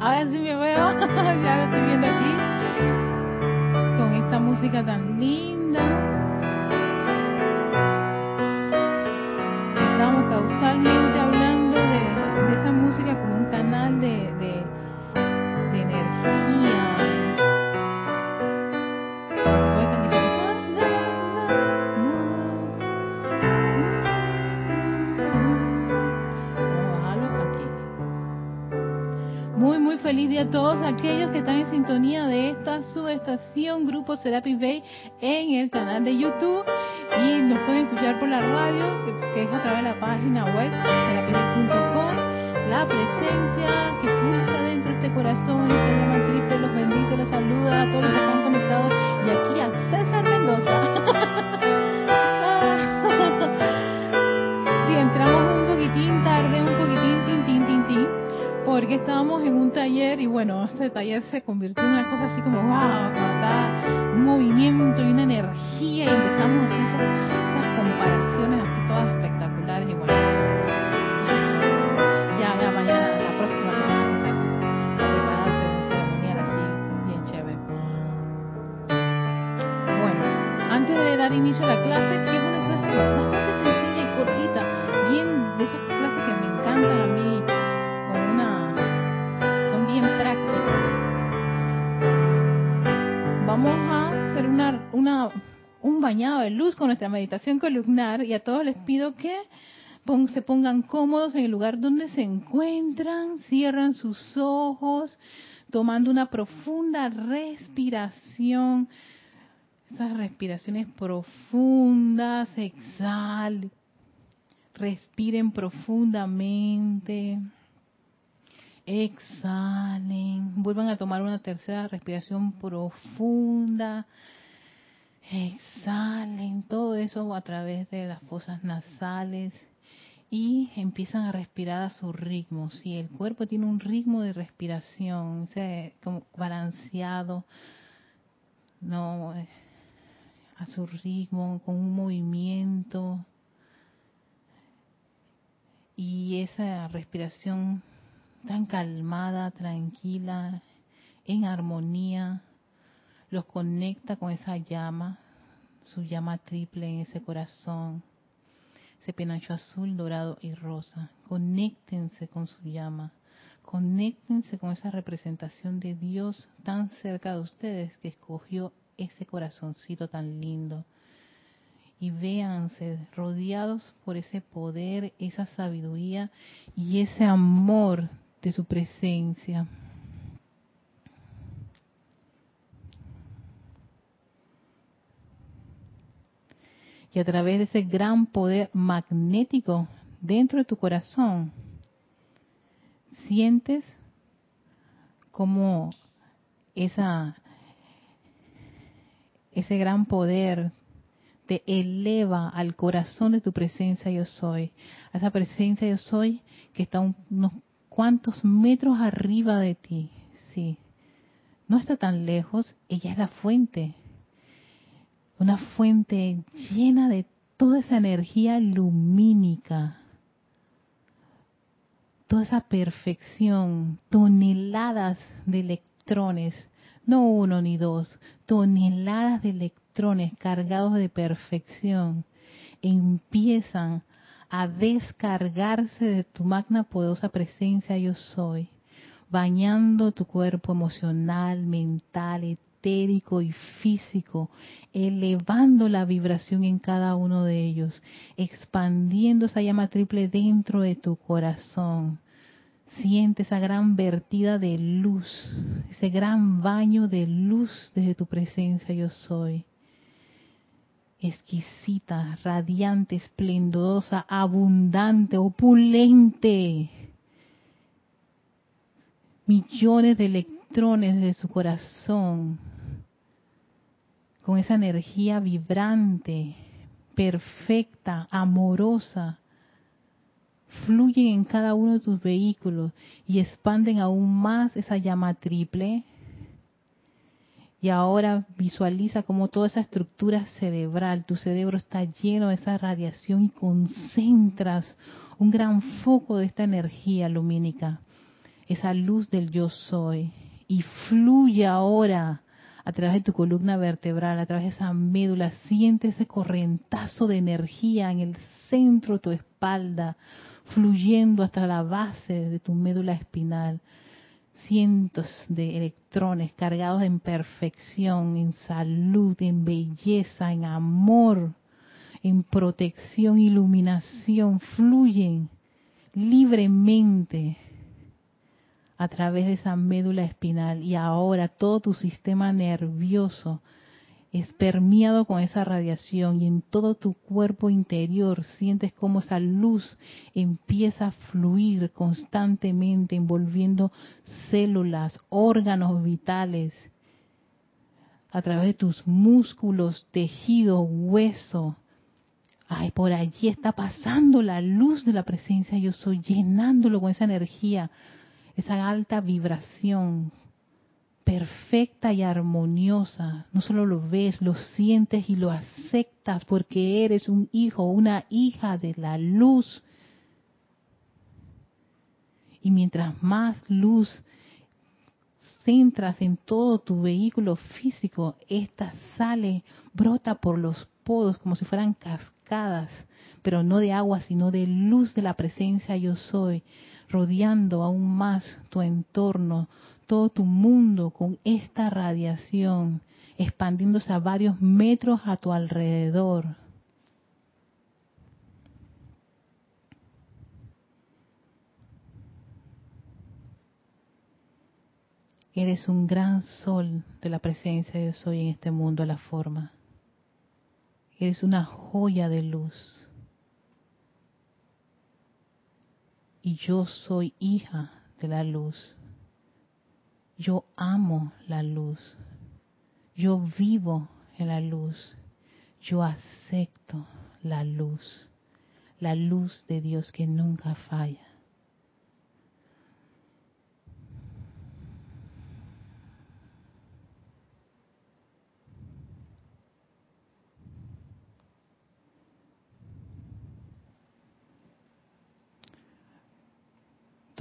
Ahora sí me veo, ya lo estoy viendo aquí, con esta música tan linda. Subestación Grupo Serapi Bay en el canal de YouTube y nos pueden escuchar por la radio, que, que es a través de la página web serapibay.com. La presencia que pulsa dentro de este corazón, esta llama triple, los bendice, los saluda a todos los que están conectados y aquí a César Mendoza. Si entramos un poquitín tarde, un poquitín, tin, tin, tin, tin, porque estábamos en bueno, este taller se convirtió en una cosa así como, wow, como está un movimiento y una energía y empezamos a hacer esas, comparaciones así todas y a todos les pido que se pongan cómodos en el lugar donde se encuentran, cierran sus ojos, tomando una profunda respiración. Esas respiraciones profundas, exhalen, respiren profundamente, exhalen, vuelvan a tomar una tercera respiración profunda, exhalen, todo eso a través de las fosas nasales y empiezan a respirar a su ritmo. Si el cuerpo tiene un ritmo de respiración, como balanceado, no a su ritmo, con un movimiento. Y esa respiración tan calmada, tranquila, en armonía, los conecta con esa llama, su llama triple en ese corazón, ese penacho azul, dorado y rosa. Conéctense con su llama, conéctense con esa representación de Dios tan cerca de ustedes que escogió ese corazoncito tan lindo. Y véanse rodeados por ese poder, esa sabiduría y ese amor de su presencia. Y a través de ese gran poder magnético dentro de tu corazón, sientes como esa ese gran poder te eleva al corazón de tu presencia yo soy, a esa presencia yo soy que está un- unos cuantos metros arriba de ti, sí, no está tan lejos, ella es la fuente, una fuente llena de toda esa energía lumínica, toda esa perfección, toneladas de electrones, no uno ni dos, toneladas de electrones cargados de perfección, empiezan a descargarse de tu magna poderosa presencia yo soy, bañando tu cuerpo emocional, mental, y físico, elevando la vibración en cada uno de ellos, expandiendo esa llama triple dentro de tu corazón. Siente esa gran vertida de luz, ese gran baño de luz desde tu presencia yo soy. Exquisita, radiante, esplendorosa, abundante, opulente. Millones de electrones de su corazón, con esa energía vibrante, perfecta, amorosa, fluyen en cada uno de tus vehículos y expanden aún más esa llama triple. Y ahora visualiza como toda esa estructura cerebral, tu cerebro está lleno de esa radiación y concentras un gran foco de esta energía lumínica esa luz del yo soy y fluye ahora a través de tu columna vertebral, a través de esa médula, siente ese corrientazo de energía en el centro de tu espalda, fluyendo hasta la base de tu médula espinal. Cientos de electrones cargados en perfección, en salud, en belleza, en amor, en protección, iluminación, fluyen libremente a través de esa médula espinal y ahora todo tu sistema nervioso es permeado con esa radiación y en todo tu cuerpo interior sientes como esa luz empieza a fluir constantemente envolviendo células, órganos vitales, a través de tus músculos, tejido, hueso. Ay, por allí está pasando la luz de la presencia yo soy, llenándolo con esa energía esa alta vibración perfecta y armoniosa. No solo lo ves, lo sientes y lo aceptas porque eres un hijo, una hija de la luz. Y mientras más luz centras en todo tu vehículo físico, esta sale, brota por los podos como si fueran cascadas, pero no de agua, sino de luz de la presencia yo soy rodeando aún más tu entorno, todo tu mundo con esta radiación, expandiéndose a varios metros a tu alrededor. Eres un gran sol de la presencia de Soy en este mundo a la forma. Eres una joya de luz. Y yo soy hija de la luz. Yo amo la luz. Yo vivo en la luz. Yo acepto la luz. La luz de Dios que nunca falla.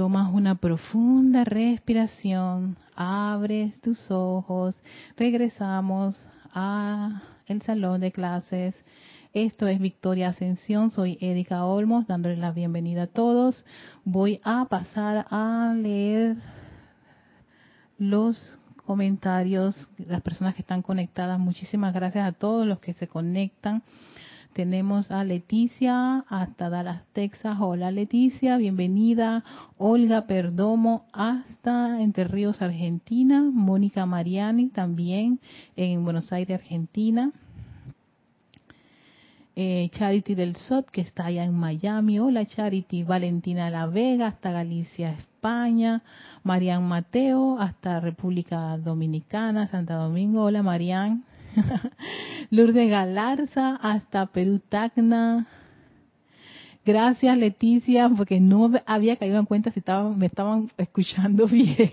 Tomas una profunda respiración, abres tus ojos, regresamos a el salón de clases. Esto es Victoria Ascensión, soy Erika Olmos, dándoles la bienvenida a todos. Voy a pasar a leer los comentarios, las personas que están conectadas. Muchísimas gracias a todos los que se conectan. Tenemos a Leticia hasta Dallas, Texas. Hola Leticia, bienvenida. Olga Perdomo hasta Entre Ríos, Argentina. Mónica Mariani también en Buenos Aires, Argentina. Eh, Charity del SOT, que está allá en Miami. Hola Charity. Valentina La Vega hasta Galicia, España. Marian Mateo hasta República Dominicana, Santa Domingo. Hola Marian. Lourdes Galarza hasta Perú Tacna. Gracias Leticia, porque no había caído en cuenta si me estaban escuchando bien.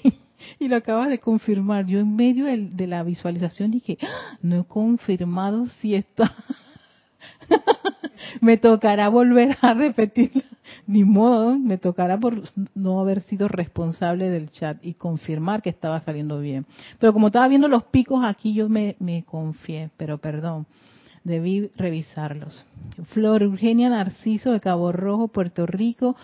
Y lo acabas de confirmar. Yo en medio de, la visualización dije, ah, no he confirmado si está. me tocará volver a repetirla ni modo, me tocará por no haber sido responsable del chat y confirmar que estaba saliendo bien. Pero como estaba viendo los picos aquí, yo me, me confié, pero perdón, debí revisarlos. Flor Eugenia Narciso de Cabo Rojo, Puerto Rico.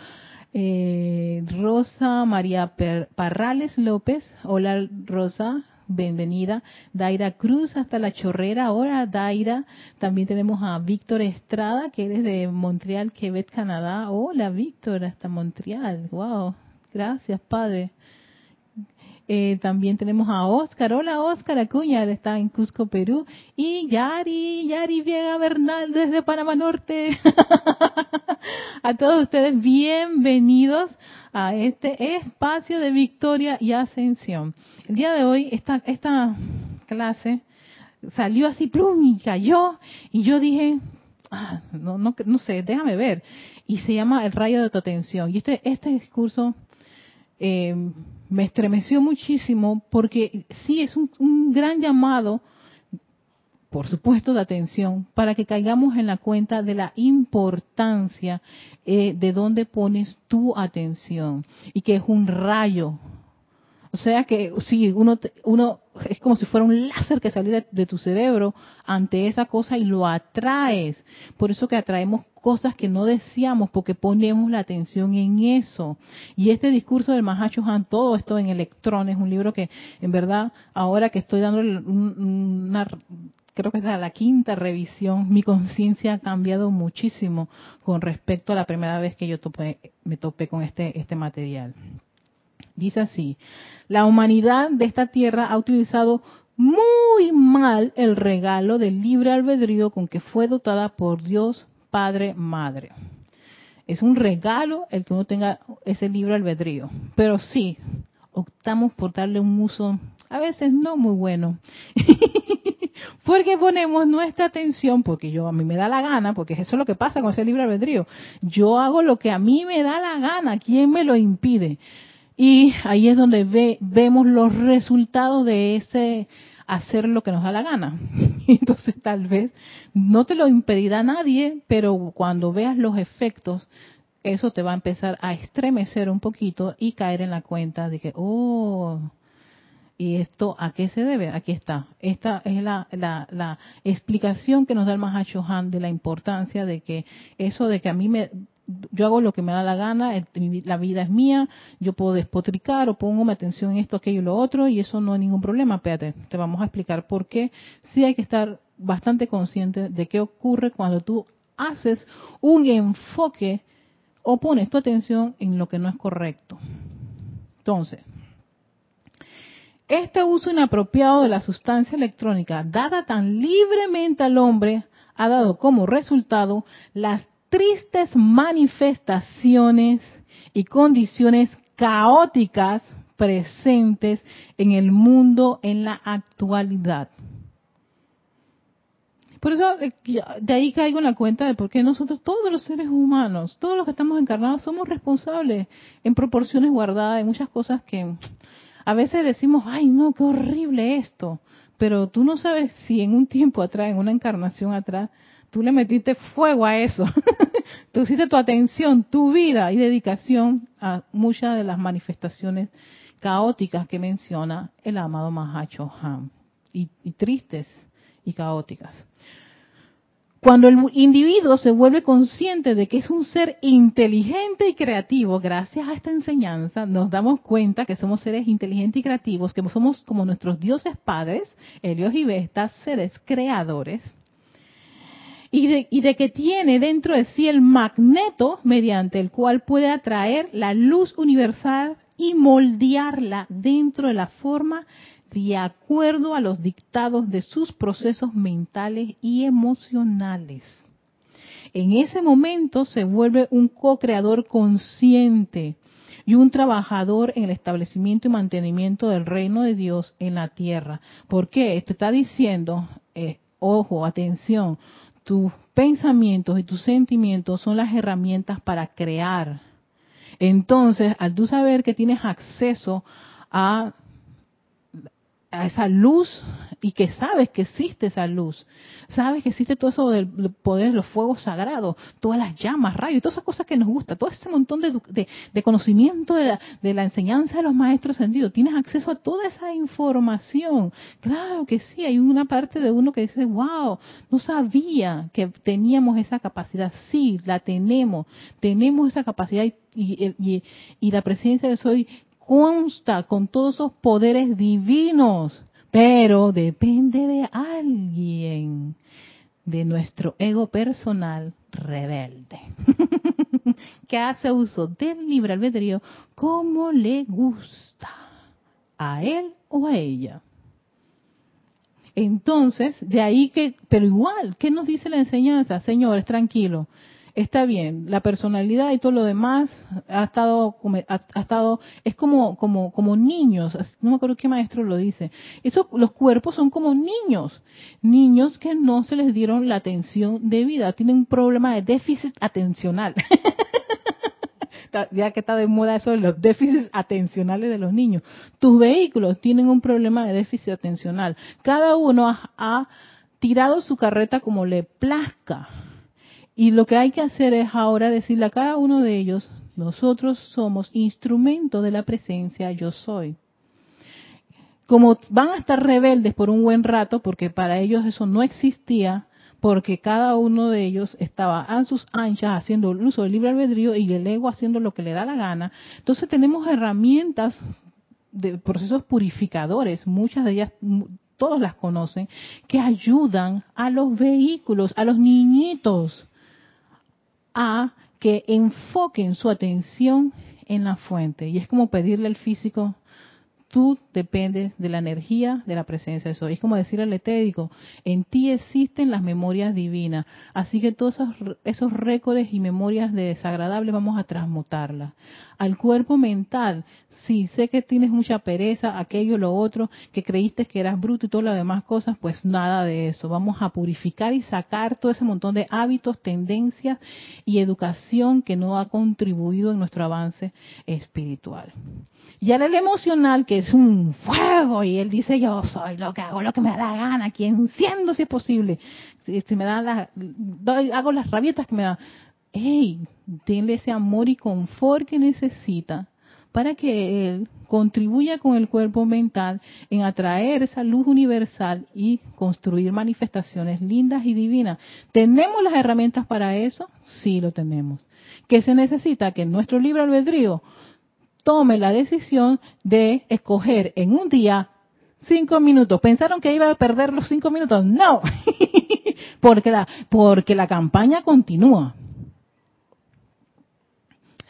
Eh, Rosa María Parrales López, hola Rosa, bienvenida. Daira Cruz hasta La Chorrera. Ahora, Daira. También tenemos a Víctor Estrada, que eres de Montreal, Quebec, Canadá. Hola, Víctor, hasta Montreal. Wow. Gracias, Padre. Eh, también tenemos a Oscar. Hola, Oscar Acuña, él está en Cusco, Perú. Y Yari, Yari Viega Bernal desde Panamá Norte. a todos ustedes, bienvenidos a este espacio de victoria y ascensión. El día de hoy, esta, esta clase salió así, plum, y cayó. Y yo dije, ah, no, no, no sé, déjame ver. Y se llama El rayo de tu atención. Y este, este discurso eh, me estremeció muchísimo porque sí es un, gran llamado por supuesto, de atención, para que caigamos en la cuenta de la importancia eh, de dónde pones tu atención y que es un rayo. O sea que si uno, uno es como si fuera un láser que saliera de tu cerebro ante esa cosa y lo atraes. Por eso que atraemos cosas que no deseamos porque ponemos la atención en eso. Y este discurso del Mahacho Han, todo esto en electrones, un libro que en verdad ahora que estoy dando una creo que es la quinta revisión, mi conciencia ha cambiado muchísimo con respecto a la primera vez que yo me topé con este, este material. Dice así, la humanidad de esta tierra ha utilizado muy mal el regalo del libre albedrío con que fue dotada por Dios Padre Madre. Es un regalo el que uno tenga ese libre albedrío, pero sí, optamos por darle un uso a veces no muy bueno. porque ponemos nuestra atención, porque yo a mí me da la gana, porque eso es lo que pasa con ese libre albedrío. Yo hago lo que a mí me da la gana, ¿quién me lo impide? Y ahí es donde ve, vemos los resultados de ese hacer lo que nos da la gana. Entonces tal vez no te lo impedirá nadie, pero cuando veas los efectos, eso te va a empezar a estremecer un poquito y caer en la cuenta de que, oh, ¿y esto a qué se debe? Aquí está. Esta es la, la, la explicación que nos da el Mahacho Han de la importancia de que eso de que a mí me yo hago lo que me da la gana, la vida es mía, yo puedo despotricar o pongo mi atención en esto, aquello y lo otro, y eso no es ningún problema. Espérate, te vamos a explicar por qué. Sí hay que estar bastante consciente de qué ocurre cuando tú haces un enfoque o pones tu atención en lo que no es correcto. Entonces, este uso inapropiado de la sustancia electrónica, dada tan libremente al hombre, ha dado como resultado las tristes manifestaciones y condiciones caóticas presentes en el mundo en la actualidad. Por eso eh, de ahí caigo en la cuenta de por qué nosotros, todos los seres humanos, todos los que estamos encarnados, somos responsables en proporciones guardadas de muchas cosas que a veces decimos, ay no, qué horrible esto, pero tú no sabes si en un tiempo atrás, en una encarnación atrás, tú le metiste fuego a eso. tú hiciste tu atención, tu vida y dedicación a muchas de las manifestaciones caóticas que menciona el amado Mahacho Han. Y, y tristes y caóticas. Cuando el individuo se vuelve consciente de que es un ser inteligente y creativo, gracias a esta enseñanza nos damos cuenta que somos seres inteligentes y creativos, que somos como nuestros dioses padres, Helios y Vestas, seres creadores, y de, que tiene dentro de sí el magneto mediante el cual puede atraer la luz universal y moldearla dentro de la forma de acuerdo a los dictados de sus procesos mentales y emocionales. En ese momento se vuelve un co-creador consciente y un trabajador en el establecimiento y mantenimiento del reino de Dios en la tierra. ¿Por qué? Te está diciendo, eh, ojo, atención, tus pensamientos y tus sentimientos son las herramientas para crear. Entonces, al tú saber que tienes acceso a a esa luz y que sabes que existe esa luz. Sabes que existe todo eso del poder de los fuegos sagrados, todas las llamas, rayos, todas esas cosas que nos gusta, todo ese montón de, de, conocimiento de la, de la, enseñanza de los maestros sentidos. Tienes acceso a toda esa información. Claro que sí, hay una parte de uno que dice, wow, no sabía que teníamos esa capacidad. Sí, la tenemos. Tenemos esa capacidad y, y, y la presencia de soy consta con todos esos poderes divinos, pero depende de alguien, de nuestro ego personal rebelde, que hace uso del libre albedrío como le gusta, a él o a ella. Entonces, de ahí que, pero igual, ¿qué nos dice la enseñanza? Señores, tranquilo, está bien, la personalidad y todo lo demás ha estado, ha, estado, es como, como, como niños, no me acuerdo qué maestro lo dice. Eso, los cuerpos son como niños, niños que no se les dieron la atención debida, tienen un problema de déficit atencional. ya que está de moda eso de los déficits atencionales de los niños. Tus vehículos tienen un problema de déficit atencional. Cada uno ha tirado su carreta como le plazca. Y lo que hay que hacer es ahora decirle a cada uno de ellos, nosotros somos instrumento de la presencia yo soy. Como van a estar rebeldes por un buen rato, porque para ellos eso no existía, porque cada uno de ellos estaba a sus anchas haciendo el uso del libre albedrío y el ego haciendo lo que le da la gana. Entonces tenemos herramientas de procesos purificadores, muchas de ellas todos las conocen, que ayudan a los vehículos, a los niñitos, a que enfoquen su atención en la fuente. Y es como pedirle al físico, tú dependes de la energía de la presencia de Soy. Es como decir al etérico, en ti existen las memorias divinas, así que todos esos, esos récords y memorias de desagradables vamos a transmutarlas. Al cuerpo mental, sí, sé que tienes mucha pereza, aquello, lo otro, que creíste que eras bruto y todas las demás cosas, pues nada de eso. Vamos a purificar y sacar todo ese montón de hábitos, tendencias y educación que no ha contribuido en nuestro avance espiritual. Y ahora el emocional, que es un fuego, y él dice, yo soy lo que hago, lo que me da la gana, aquí enciendo si es posible. Si, me da la, hago las rabietas que me da. ¡Ey! Denle ese amor y confort que necesita para que él contribuya con el cuerpo mental en atraer esa luz universal y construir manifestaciones lindas y divinas. ¿Tenemos las herramientas para eso? Sí, lo tenemos. ¿Qué se necesita? Que nuestro libre albedrío tome la decisión de escoger en un día cinco minutos. ¿Pensaron que iba a perder los cinco minutos? No, porque, la, porque la campaña continúa.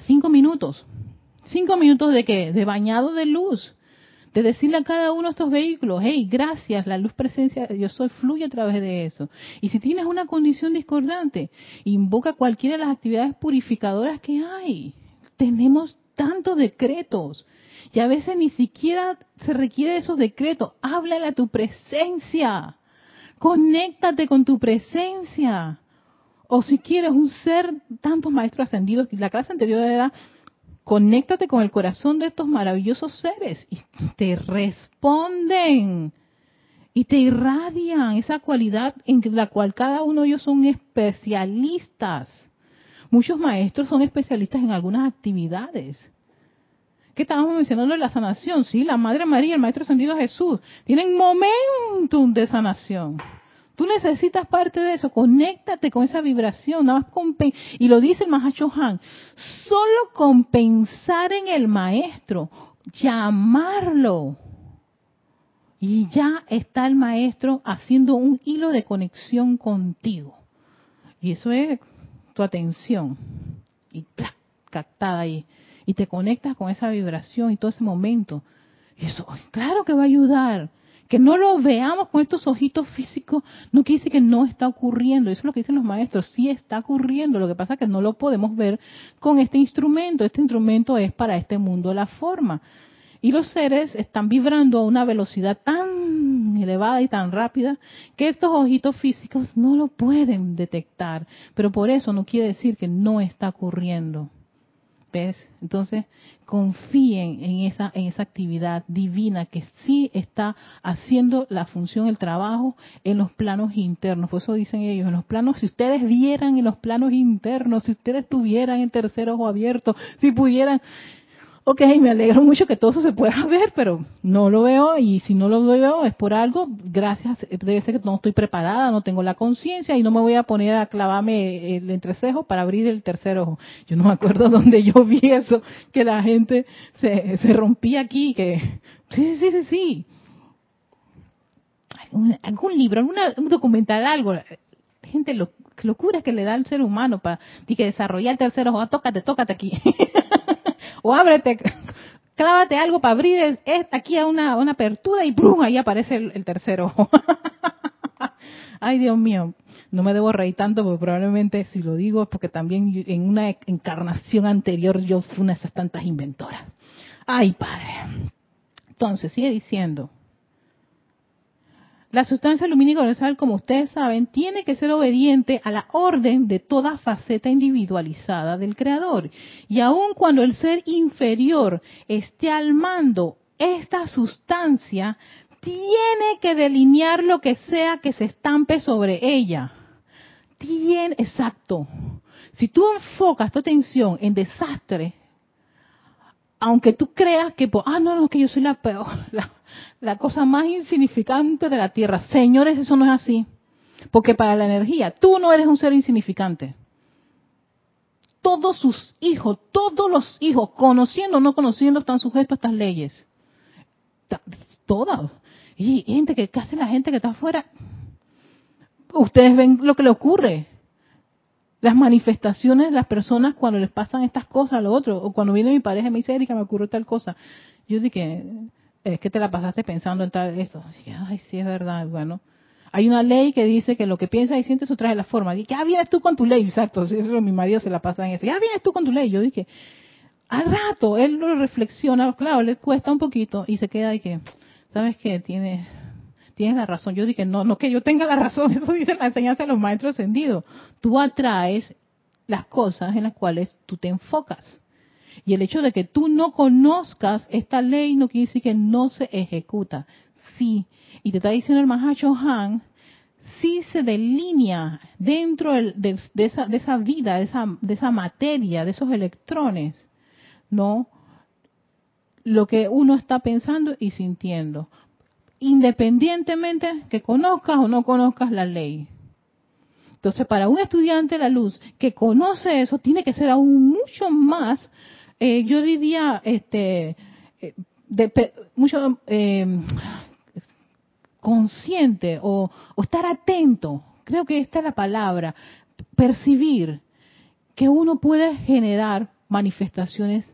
Cinco minutos. Cinco minutos de qué? De bañado de luz. De decirle a cada uno de estos vehículos, hey, gracias, la luz presencia de Dios soy fluye a través de eso. Y si tienes una condición discordante, invoca cualquiera de las actividades purificadoras que hay. Tenemos tantos decretos. Y a veces ni siquiera se requiere esos decretos. Háblale a tu presencia. Conéctate con tu presencia. O si quieres un ser, tantos maestros ascendidos, la clase anterior era, conéctate con el corazón de estos maravillosos seres. Y te responden. Y te irradian esa cualidad en la cual cada uno de ellos son especialistas. Muchos maestros son especialistas en algunas actividades. ¿Qué estábamos mencionando la sanación? Sí, la Madre María, el Maestro Ascendido Jesús, tienen momentum de sanación. Tú necesitas parte de eso, conéctate con esa vibración, nada más y lo dice el Mahacho Han, solo con pensar en el maestro, llamarlo, y ya está el maestro haciendo un hilo de conexión contigo. Y eso es tu atención y captada ahí y te conectas con esa vibración y todo ese momento. Y eso, claro que va a ayudar. Que no lo veamos con estos ojitos físicos no quiere decir que no está ocurriendo. Eso es lo que dicen los maestros. Sí está ocurriendo. Lo que pasa es que no lo podemos ver con este instrumento. Este instrumento es para este mundo la forma. Y los seres están vibrando a una velocidad tan elevada y tan rápida que estos ojitos físicos no lo pueden detectar. Pero por eso no quiere decir que no está ocurriendo. ¿Ves? Entonces, confíen en esa, en esa actividad divina que sí está haciendo la función, el trabajo en los planos internos. Por eso dicen ellos, en los planos, si ustedes vieran en los planos internos, si ustedes tuvieran en tercer ojo abierto, si pudieran, ok, me alegro mucho que todo eso se pueda ver, pero no lo veo y si no lo veo es por algo, gracias, debe ser que no estoy preparada, no tengo la conciencia y no me voy a poner a clavarme el entrecejo para abrir el tercer ojo. Yo no me acuerdo dónde yo vi eso, que la gente se, se rompía aquí, que sí, sí, sí, sí. Algún, libro, alguna, un documental, algo. Gente, lo, locura que le da al ser humano para que desarrollar el tercer ojo. Ah, tócate, tócate aquí. O ábrete, clávate algo para abrir aquí a una, apertura y ¡prum! ahí aparece el, tercero. Ay, Dios mío, no me debo reír tanto porque probablemente si lo digo es porque también en una encarnación anterior yo fui una de esas tantas inventoras. Ay, Padre. Entonces, sigue diciendo. La sustancia lumínica universal, como ustedes saben, tiene que ser obediente a la orden de toda faceta individualizada del Creador. Y aun cuando el ser inferior esté al mando, esta sustancia tiene que delinear lo que sea que se estampe sobre ella. Tiene, exacto. Si tú enfocas tu atención en desastre, aunque tú creas que, ah, no, no, que yo soy la peor, la, la cosa más insignificante de la Tierra. Señores, eso no es así. Porque para la energía, tú no eres un ser insignificante. Todos sus hijos, todos los hijos, conociendo o no conociendo, están sujetos a estas leyes. Todas. Y gente que, ¿qué hace la gente que está afuera? Ustedes ven lo que le ocurre. Las manifestaciones de las personas cuando les pasan estas cosas a lo otro. O cuando viene mi pareja y me dice, Erika, me ocurrió tal cosa. Yo dije, es que te la pasaste pensando en tal esto. Ay, sí, es verdad. Bueno, hay una ley que dice que lo que piensas y sientes eso trae la forma. Dije, ah, vienes tú con tu ley. Exacto, mi marido se la pasa en eso. Ya vienes tú con tu ley. Yo dije, al rato, él lo reflexiona, claro, le cuesta un poquito y se queda y que, ¿sabes qué? Tiene, tienes la razón. Yo dije, no, no que yo tenga la razón, eso dice la enseñanza de los maestros ascendidos. Tú atraes las cosas en las cuales tú te enfocas. Y el hecho de que tú no conozcas esta ley no quiere decir que no se ejecuta. Sí. Y te está diciendo el Mahacho Han, sí se delinea dentro de, esa, de esa vida, de esa, de esa materia, de esos electrones, ¿no? Lo que uno está pensando y sintiendo, independientemente que conozcas o no conozcas la ley. Entonces, para un estudiante de la luz que conoce eso, tiene que ser aún mucho más eh, yo diría, este, eh, mucho eh, consciente o, estar atento, creo que esta es la palabra, percibir que uno puede generar manifestaciones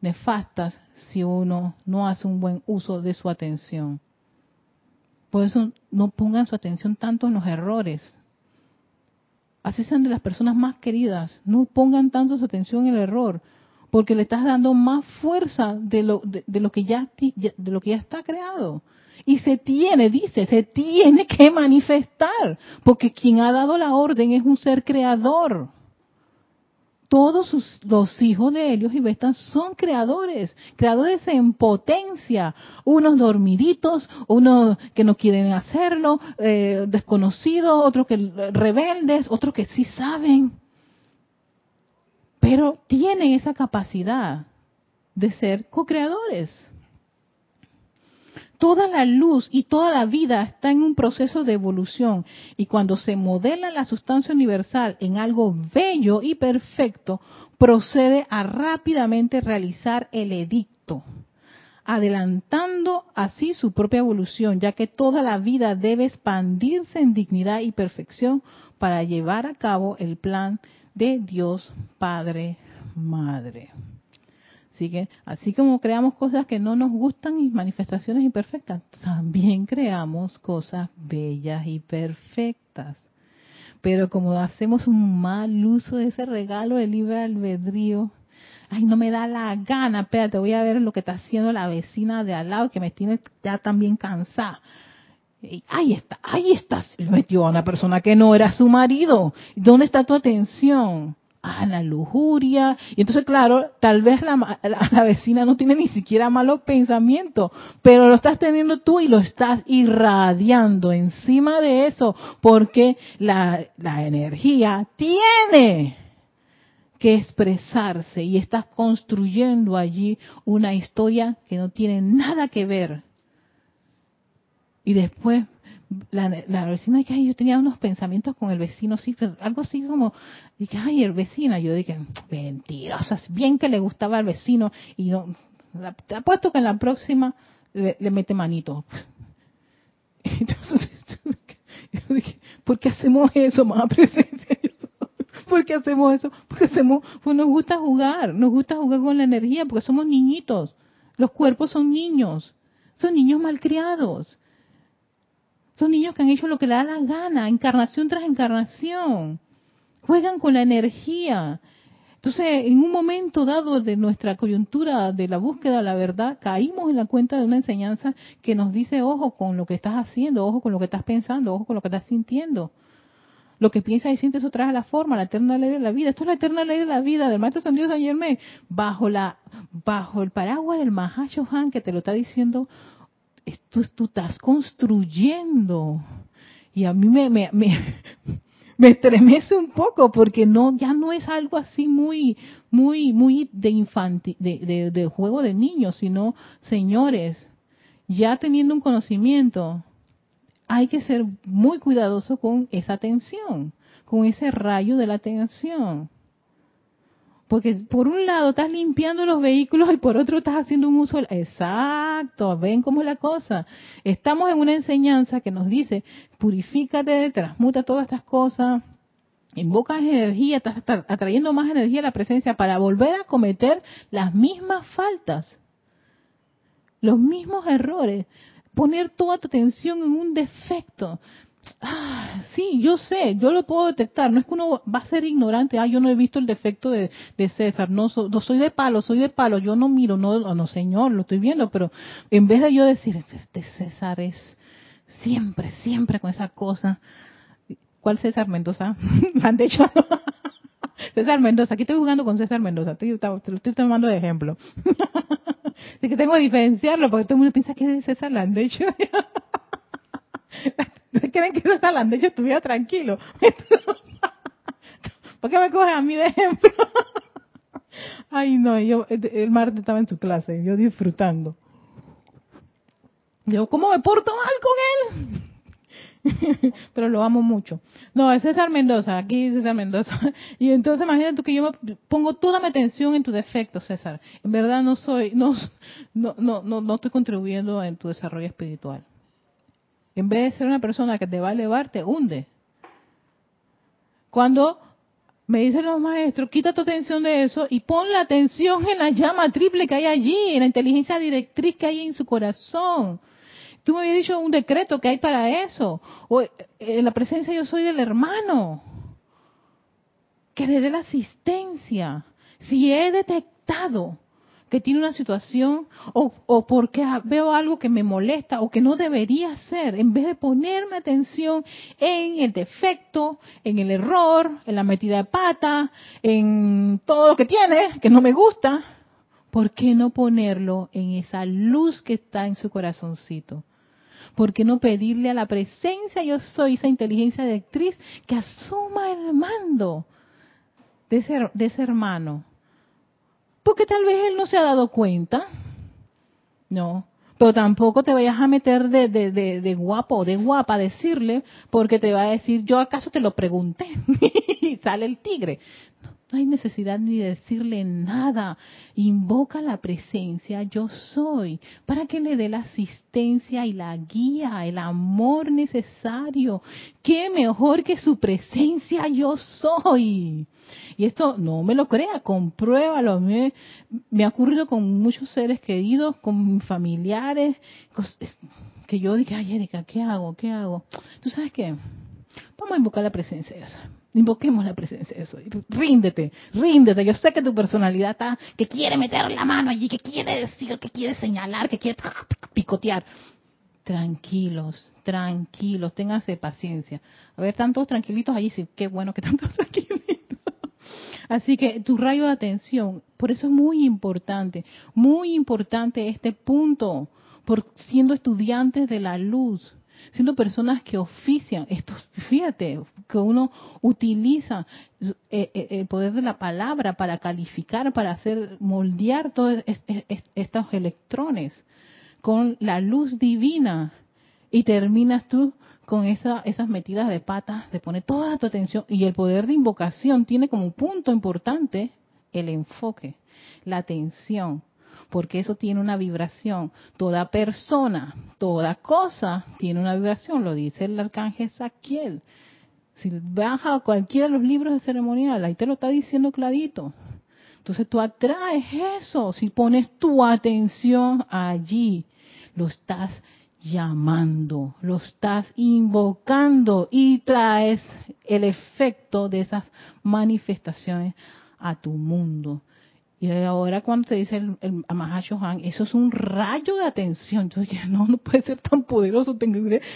nefastas si uno no hace un buen uso de su atención. Por eso no pongan su atención tanto en los errores. Así sean de las personas más queridas, no pongan tanto su atención en el error, porque le estás dando más fuerza de lo, de, lo que ya de lo que ya está creado y se tiene, dice, se tiene que manifestar, porque quien ha dado la orden es un ser creador. Todos los hijos de Helios y Vestan son creadores, creadores en potencia, unos dormiditos, unos que no quieren hacerlo, eh, desconocidos, otros que rebeldes, otros que sí saben pero tienen esa capacidad de ser co-creadores. Toda la luz y toda la vida está en un proceso de evolución y cuando se modela la sustancia universal en algo bello y perfecto, procede a rápidamente realizar el edicto, adelantando así su propia evolución, ya que toda la vida debe expandirse en dignidad y perfección para llevar a cabo el plan de Dios Padre, Madre. Así que, así como creamos cosas que no nos gustan y manifestaciones imperfectas, también creamos cosas bellas y perfectas. Pero como hacemos un mal uso de ese regalo de libre albedrío, ay, no me da la gana, espérate, voy a ver lo que está haciendo la vecina de al lado que me tiene ya también cansada ahí está, ahí está, metió a una persona que no era su marido. ¿Dónde está tu atención? Ah, la lujuria. Y entonces, claro, tal vez la, la, vecina no tiene ni siquiera malos pensamientos, pero lo estás teniendo tú y lo estás irradiando encima de eso, porque la, la energía tiene que expresarse y estás construyendo allí una historia que no tiene nada que ver y después la, la vecina que ay, yo tenía unos pensamientos con el vecino, sí, algo así como, dije, ay, el vecino, yo dije, mentirosa, bien que le gustaba al vecino, y no, te apuesto que en la próxima le, mete manito. Entonces, yo dije, ¿por qué hacemos eso, más presencia? ¿Por qué hacemos eso? Porque hacemos, pues nos gusta jugar, nos gusta jugar con la energía, porque somos niñitos. Los cuerpos son niños, son niños malcriados. Son niños que han hecho lo que le da la gana, encarnación tras encarnación. Juegan con la energía. Entonces, en un momento dado de nuestra coyuntura de la búsqueda de la verdad, caímos en la cuenta de una enseñanza que nos dice, ojo con lo que estás haciendo, ojo con lo que estás pensando, ojo con lo que estás sintiendo. Lo que piensas y sientes eso trae la forma, la eterna ley de la vida. Esto es la eterna ley de la vida del Maestro San Dios San Germán, bajo la, bajo el paraguas del Mahashohan que te lo está diciendo tú, tú estás construyendo. Y a mí me, me, me, estremece un poco porque no ya no es algo así muy muy muy de infantil de, de, juego de niños sino señores ya teniendo un conocimiento hay que ser muy cuidadoso con esa atención con ese rayo de la atención porque por un lado estás limpiando los vehículos y por otro estás haciendo un uso. Exacto, ven cómo es la cosa. Estamos en una enseñanza que nos dice, purifícate, transmuta todas estas cosas, invocas energía, estás atrayendo más energía a la presencia para volver a cometer las mismas faltas, los mismos errores, poner toda tu atención en un defecto. Ah, sí, yo sé, yo lo puedo detectar. No es que uno va a ser ignorante. Ah, yo no he visto el defecto de, César. No, no, soy de palo, soy de palo. Yo no miro, no, no, señor, lo estoy viendo. Pero en vez de yo decir, este César es siempre, siempre con esa cosa. ¿Cuál César Mendoza? han dicho. César Mendoza, aquí estoy jugando con César Mendoza, te, lo estoy tomando de ejemplo. Así que tengo que diferenciarlo porque todo el mundo piensa que es César Landecho. creen que César Landecho estuviera tranquilo? ¿Por qué me coges a mí de ejemplo? Ay, no, yo el martes estaba en su clase, yo disfrutando. Yo, ¿cómo me porto mal con él? Pero lo amo mucho. No, es César Mendoza, aquí César Mendoza. Y entonces imagínate tú que yo me pongo toda mi atención en tu defecto, César. En verdad no soy, no, no, no, no estoy contribuyendo en tu desarrollo espiritual. En vez de ser una persona que te va a elevar, te hunde. Cuando me dicen los maestros, quita tu atención de eso y pon la atención en la llama triple que hay allí, en la inteligencia directriz que hay en su corazón. Tú me habías dicho un decreto que hay para eso. O eh, en la presencia yo soy del hermano. Que le dé la asistencia. Si he detectado que tiene una situación o, o porque veo algo que me molesta o que no debería ser, en vez de ponerme atención en el defecto, en el error, en la metida de pata, en todo lo que tiene, que no me gusta, ¿por qué no ponerlo en esa luz que está en su corazoncito? ¿Por qué no pedirle a la presencia yo soy, esa inteligencia directriz, que asuma el mando de ese, de ese hermano? Porque tal vez él no se ha dado cuenta. No. Pero tampoco te vayas a meter de, de, de, de guapo o de guapa a decirle, porque te va a decir, yo acaso te lo pregunté. y sale el tigre. No hay necesidad ni de decirle nada. Invoca la presencia yo soy para que le dé la asistencia y la guía, el amor necesario. ¿Qué mejor que su presencia yo soy? Y esto no me lo crea, compruébalo. Me, me ha ocurrido con muchos seres queridos, con familiares, que yo dije, ay Erika, ¿qué hago? ¿Qué hago? ¿Tú sabes qué? Vamos a invocar la presencia de Invoquemos la presencia de eso. Ríndete, ríndete. Yo sé que tu personalidad está, que quiere meter la mano allí, que quiere decir, que quiere señalar, que quiere picotear. Tranquilos, tranquilos, ténganse paciencia. A ver, están todos tranquilitos allí, sí, qué bueno que están todos tranquilitos. Así que tu rayo de atención, por eso es muy importante, muy importante este punto, por siendo estudiantes de la luz siendo personas que ofician. Esto, fíjate, que uno utiliza eh, eh, el poder de la palabra para calificar, para hacer, moldear todos estos electrones con la luz divina. Y terminas tú con esa, esas metidas de patas, de poner toda tu atención. Y el poder de invocación tiene como punto importante el enfoque, la atención, porque eso tiene una vibración. Toda persona, toda cosa tiene una vibración, lo dice el arcángel Saquiel. Si baja a cualquiera de los libros de ceremonial, ahí te lo está diciendo clarito. Entonces tú atraes eso, si pones tu atención allí, lo estás llamando, lo estás invocando y traes el efecto de esas manifestaciones a tu mundo. Y ahora cuando te dice el, el Han, eso es un rayo de atención. Entonces, no, no puede ser tan poderoso.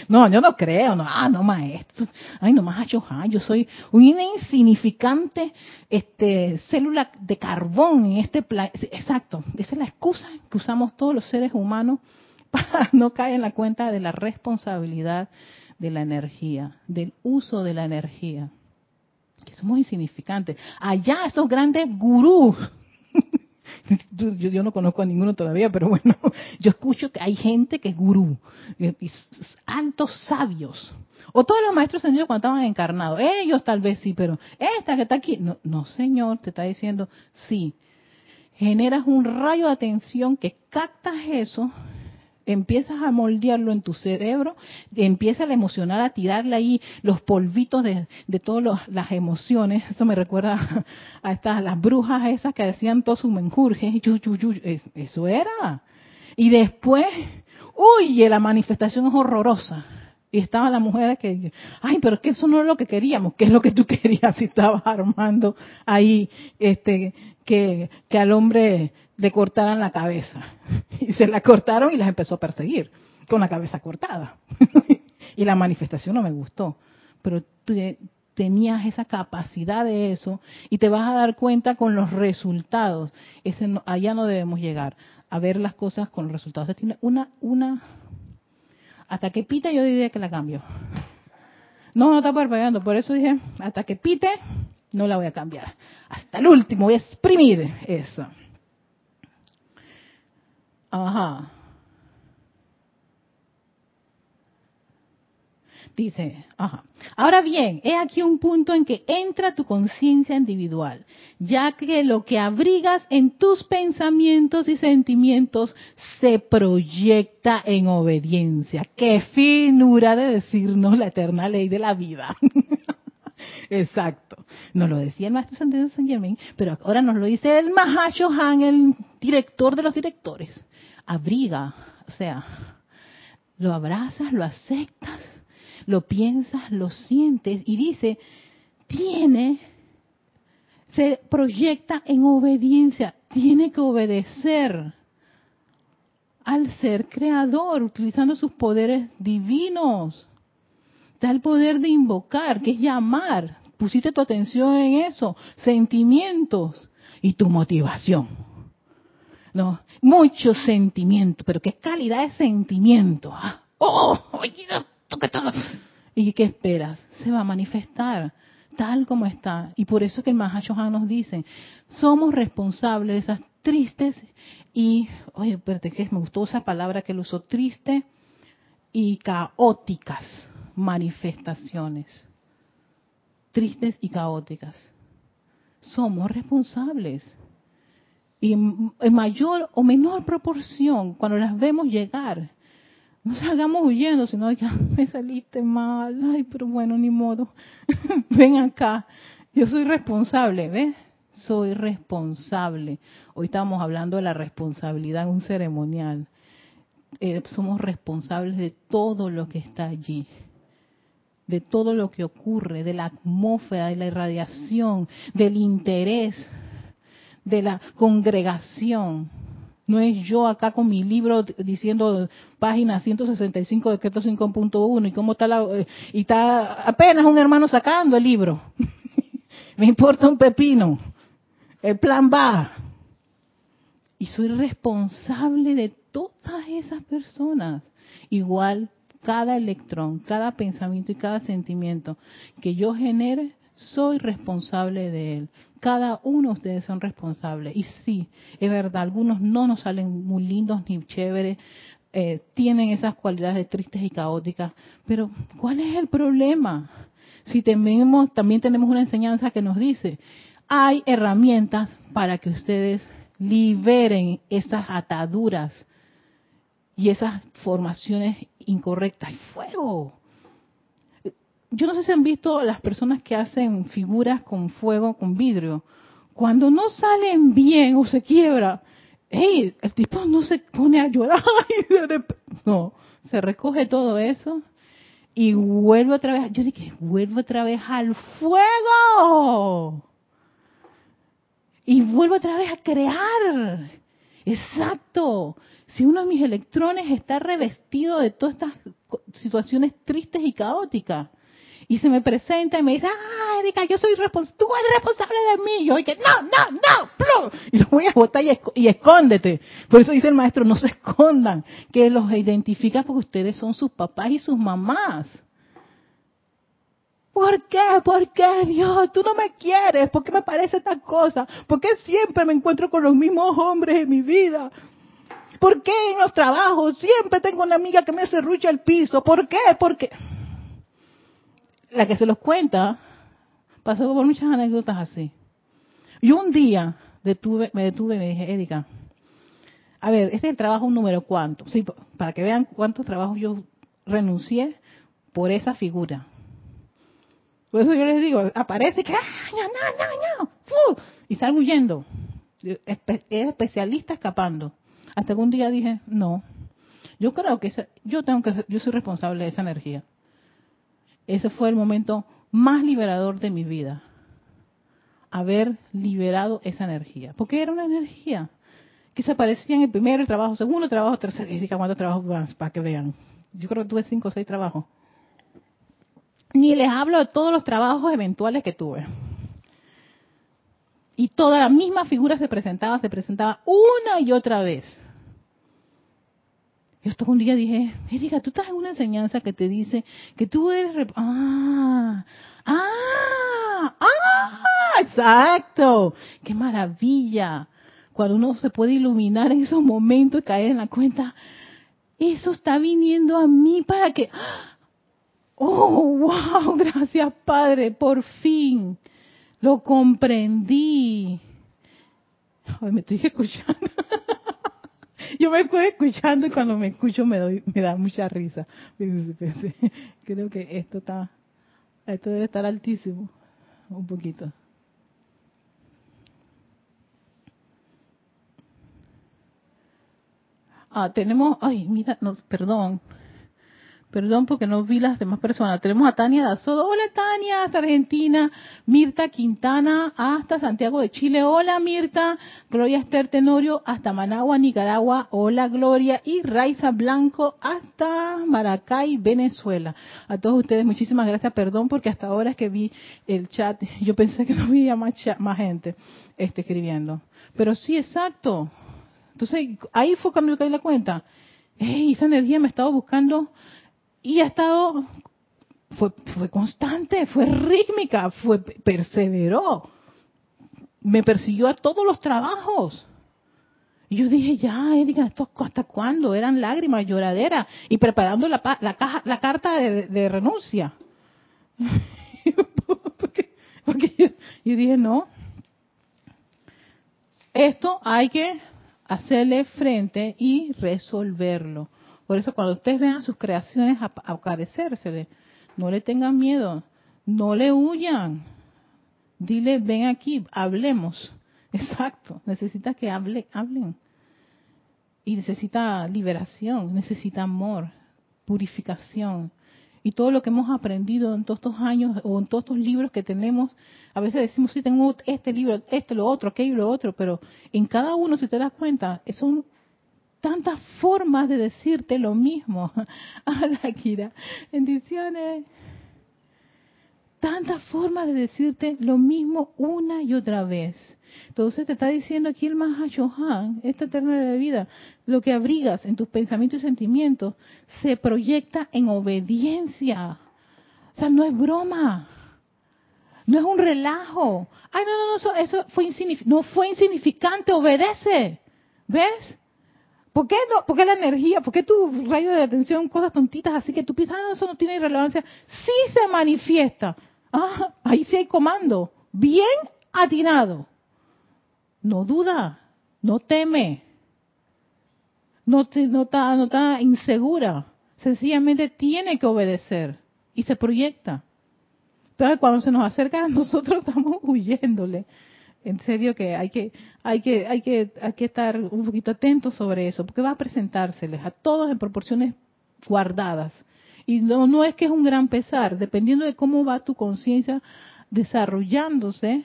No, yo no creo. No, ah, no, maestro. Ay, no, Han, yo soy una insignificante este, célula de carbón en este planeta. Exacto. Esa es la excusa que usamos todos los seres humanos para no caer en la cuenta de la responsabilidad de la energía, del uso de la energía. Que somos insignificantes. Allá esos grandes gurús. Yo, no conozco a ninguno todavía, pero bueno, yo escucho que hay gente que es gurú, altos sabios. O todos los maestros ascendidos cuando estaban encarnados. Ellos tal vez sí, pero esta que está aquí, no, no señor, te está diciendo, sí. Generas un rayo de atención que captas eso empiezas a moldearlo en tu cerebro, empieza a emocionar, a tirarle ahí los polvitos de, de todas las emociones. Eso me recuerda a estas las brujas esas que decían todos sus menjurjes. Eso era. Y después, uy, la manifestación es horrorosa. Y estaba la mujer que, ay, pero es que eso no es lo que queríamos. ¿Qué es lo que tú querías si estabas armando ahí, este, que, que al hombre le cortaran la cabeza. Y se la cortaron y las empezó a perseguir con la cabeza cortada. y la manifestación no me gustó. Pero tenías esa capacidad de eso y te vas a dar cuenta con los resultados. Ese allá no debemos llegar a ver las cosas con los resultados. una, una, hasta que pite yo diría que la cambio. No, no está parpadeando, por eso dije, hasta que pite, no la voy a cambiar. Hasta el último, voy a exprimir eso. Ajá. Dice, ajá. Ahora bien, he aquí un punto en que entra tu conciencia individual, ya que lo que abrigas en tus pensamientos y sentimientos se proyecta en obediencia. Qué finura de decirnos la eterna ley de la vida. Exacto. Nos lo decía el maestro Santiago San Germain, pero ahora nos lo dice el Mahashohan, el director de los directores abriga, o sea, lo abrazas, lo aceptas, lo piensas, lo sientes y dice, tiene, se proyecta en obediencia, tiene que obedecer al ser creador, utilizando sus poderes divinos. Da el poder de invocar, que es llamar. Pusiste tu atención en eso, sentimientos y tu motivación no, mucho sentimiento, pero qué calidad de sentimiento. Ah, ¡Oh! ¿Y qué esperas? Se va a manifestar tal como está. Y por eso que el Mahashohan nos dice, somos responsables de esas tristes y, oye, espérate, que me gustó esa palabra que él usó, triste y caóticas manifestaciones. Tristes y caóticas. Somos responsables y en mayor o menor proporción, cuando las vemos llegar, no salgamos huyendo, sino que me saliste mal, ay, pero bueno, ni modo, ven acá, yo soy responsable, ¿ves? Soy responsable. Hoy estamos hablando de la responsabilidad en un ceremonial. Eh, somos responsables de todo lo que está allí de todo lo que ocurre, de la atmósfera, de la irradiación, del interés de la congregación. No es yo acá con mi libro diciendo página 165 decreto 5.1 y cómo está la eh, y está apenas un hermano sacando el libro. Me importa un pepino. El plan va. Y soy responsable de todas esas personas. Igual cada electrón, cada pensamiento y cada sentimiento que yo genere, soy responsable de él. Cada uno de ustedes son responsables. Y sí, es verdad, algunos no nos salen muy lindos ni chéveres, eh, tienen esas cualidades tristes y caóticas, pero ¿cuál es el problema? Si tenemos, también tenemos una enseñanza que nos dice, hay herramientas para que ustedes liberen esas ataduras y esas formaciones incorrectas. ¡Y fuego! Yo no sé si han visto las personas que hacen figuras con fuego, con vidrio. Cuando no salen bien o se quiebra, hey, el tipo no se pone a llorar. No, se recoge todo eso y vuelve otra vez. Yo dije, vuelve otra vez al fuego. Y vuelve otra vez a crear. Exacto. Si uno de mis electrones está revestido de todas estas situaciones tristes y caóticas, y se me presenta y me dice, ah, Erika, yo soy responsable, tú eres responsable de mí. Y yo que no, no, no, y lo voy a botar y, escóndete. Por eso dice el maestro, no se escondan, que los identifica porque ustedes son sus papás y sus mamás. ¿Por qué? ¿Por qué, Dios? Tú no me quieres. ¿Por qué me parece esta cosa? ¿Por qué siempre me encuentro con los mismos hombres en mi vida? ¿Por qué en los trabajos siempre tengo una amiga que me cerrucha el piso? ¿Por qué? Porque la que se los cuenta pasó por muchas anécdotas así. Y un día detuve, me detuve y me dije, Erika, a ver, este es el trabajo número cuánto. Sí, para que vean cuántos trabajos yo renuncié por esa figura. Por eso yo les digo, aparece que, ¡ah, no, no, no, no! Y salgo huyendo. Es especialista escapando. Hasta que un día dije, no, yo creo que yo tengo que yo soy responsable de esa energía. Ese fue el momento más liberador de mi vida. Haber liberado esa energía. Porque era una energía que se aparecía en el primer trabajo, segundo trabajo, tercer, y cuántos trabajos más, para que vean. Yo creo que tuve cinco o seis trabajos. Ni les hablo de todos los trabajos eventuales que tuve. Y toda la misma figura se presentaba, se presentaba una y otra vez. Yo hasta un día dije, Erika, tú estás en una enseñanza que te dice que tú eres... Ah, ah, ah, exacto. Qué maravilla. Cuando uno se puede iluminar en esos momentos y caer en la cuenta, eso está viniendo a mí para que... Oh, wow, gracias Padre, por fin lo comprendí. Ay, me estoy escuchando. Yo me estoy escuchando y cuando me escucho me, doy, me da mucha risa. Creo que esto está, esto debe estar altísimo, un poquito. Ah, tenemos, ay, mira, no, perdón, Perdón porque no vi las demás personas. Tenemos a Tania Dazodo. Hola Tania, hasta Argentina. Mirta Quintana, hasta Santiago de Chile. Hola Mirta. Gloria Esther Tenorio, hasta Managua, Nicaragua. Hola Gloria. Y Raiza Blanco, hasta Maracay, Venezuela. A todos ustedes, muchísimas gracias. Perdón porque hasta ahora es que vi el chat. Yo pensé que no había más, más gente este, escribiendo. Pero sí, exacto. Entonces, ahí fue cuando me caí la cuenta. Ey, esa energía me estaba buscando y ha estado, fue, fue constante, fue rítmica, fue, perseveró, me persiguió a todos los trabajos. Y yo dije, ya, Erika, ¿esto hasta cuándo? Eran lágrimas, lloradera, y preparando la, la, caja, la carta de, renuncia. porque, porque yo, yo dije, no, esto hay que hacerle frente y resolverlo. Por eso cuando ustedes vean sus creaciones aparecerse, no le tengan miedo, no le huyan. Dile, ven aquí, hablemos. Exacto, necesita que hable, hablen. Y necesita liberación, necesita amor, purificación. Y todo lo que hemos aprendido en todos estos años o en todos estos libros que tenemos, a veces decimos, sí, tengo este libro, este, lo otro, aquello, lo otro, pero en cada uno, si te das cuenta, son tantas formas de decirte lo mismo. Hola, Kira. Bendiciones. Tantas formas de decirte lo mismo una y otra vez. Entonces te está diciendo aquí el Mahashohan, esta eterna de vida, lo que abrigas en tus pensamientos y sentimientos se proyecta en obediencia. O sea, no es broma. No es un relajo. Ay, no, no, no, eso, eso fue insignificante. No fue insignificante, obedece. ¿Ves? ¿Por qué, no, ¿Por la energía? ¿Por qué tu rayo de atención, cosas tontitas así que tú piensas, ah, eso no tiene relevancia? Sí se manifiesta. Ah, ahí sí hay comando. Bien atinado. No duda, no teme, no, no, está, no insegura. Sencillamente tiene que obedecer y se proyecta. Entonces cuando se nos acerca nosotros estamos huyéndole en serio que hay que hay que hay que hay que estar un poquito atentos sobre eso porque va a presentárseles a todos en proporciones guardadas. Y no no es que es un gran pesar dependiendo de cómo va tu conciencia desarrollándose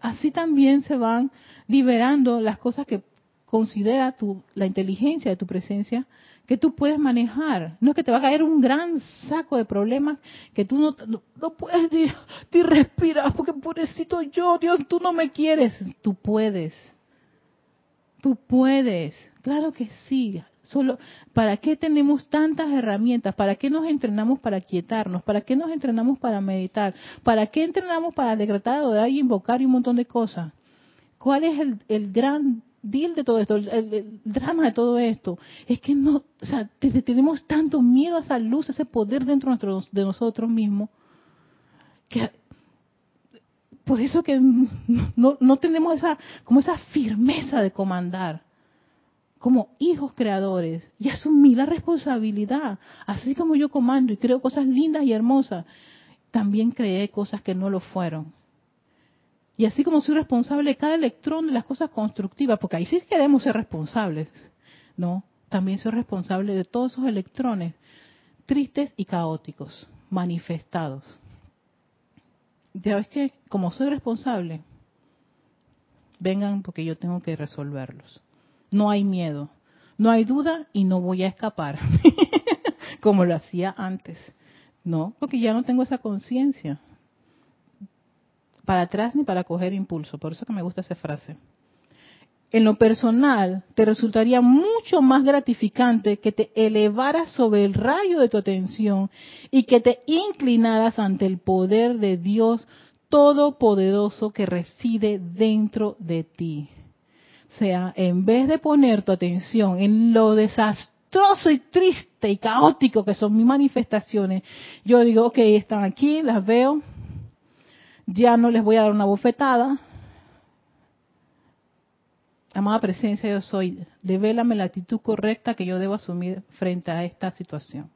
así también se van liberando las cosas que considera tu, la inteligencia de tu presencia que tú puedes manejar. No es que te va a caer un gran saco de problemas que tú no, no, puedes ni, respirar, porque pobrecito yo, Dios, tú no me quieres. Tú puedes. Tú puedes. Claro que sí. Solo, ¿para qué tenemos tantas herramientas? ¿Para qué nos entrenamos para quietarnos? ¿Para qué nos entrenamos para meditar? ¿Para qué entrenamos para decretar, orar y invocar y un montón de cosas? ¿Cuál es el, el gran deal de todo esto, el, drama de todo esto, es que no, o sea, tenemos tanto miedo a esa luz, a ese poder dentro de nosotros mismos, que por eso que no, no tenemos esa, como esa firmeza de comandar como hijos creadores y asumir la responsabilidad. Así como yo comando y creo cosas lindas y hermosas, también creé cosas que no lo fueron. Y así como soy responsable de cada electrón de las cosas constructivas, porque ahí sí queremos ser responsables, ¿no? También soy responsable de todos esos electrones tristes y caóticos, manifestados. Ya ves que, como soy responsable, vengan porque yo tengo que resolverlos. No hay miedo, no hay duda y no voy a escapar, como lo hacía antes, ¿no? Porque ya no tengo esa conciencia para atrás ni para coger impulso. Por eso que me gusta esa frase. En lo personal, te resultaría mucho más gratificante que te elevaras sobre el rayo de tu atención y que te inclinaras ante el poder de Dios Todopoderoso que reside dentro de ti. O sea, en vez de poner tu atención en lo desastroso y triste y caótico que son mis manifestaciones, yo digo, ok, están aquí, las veo, ya no les voy a dar una bofetada. Amada presencia, yo soy. Devélame la actitud correcta que yo debo asumir frente a esta situación.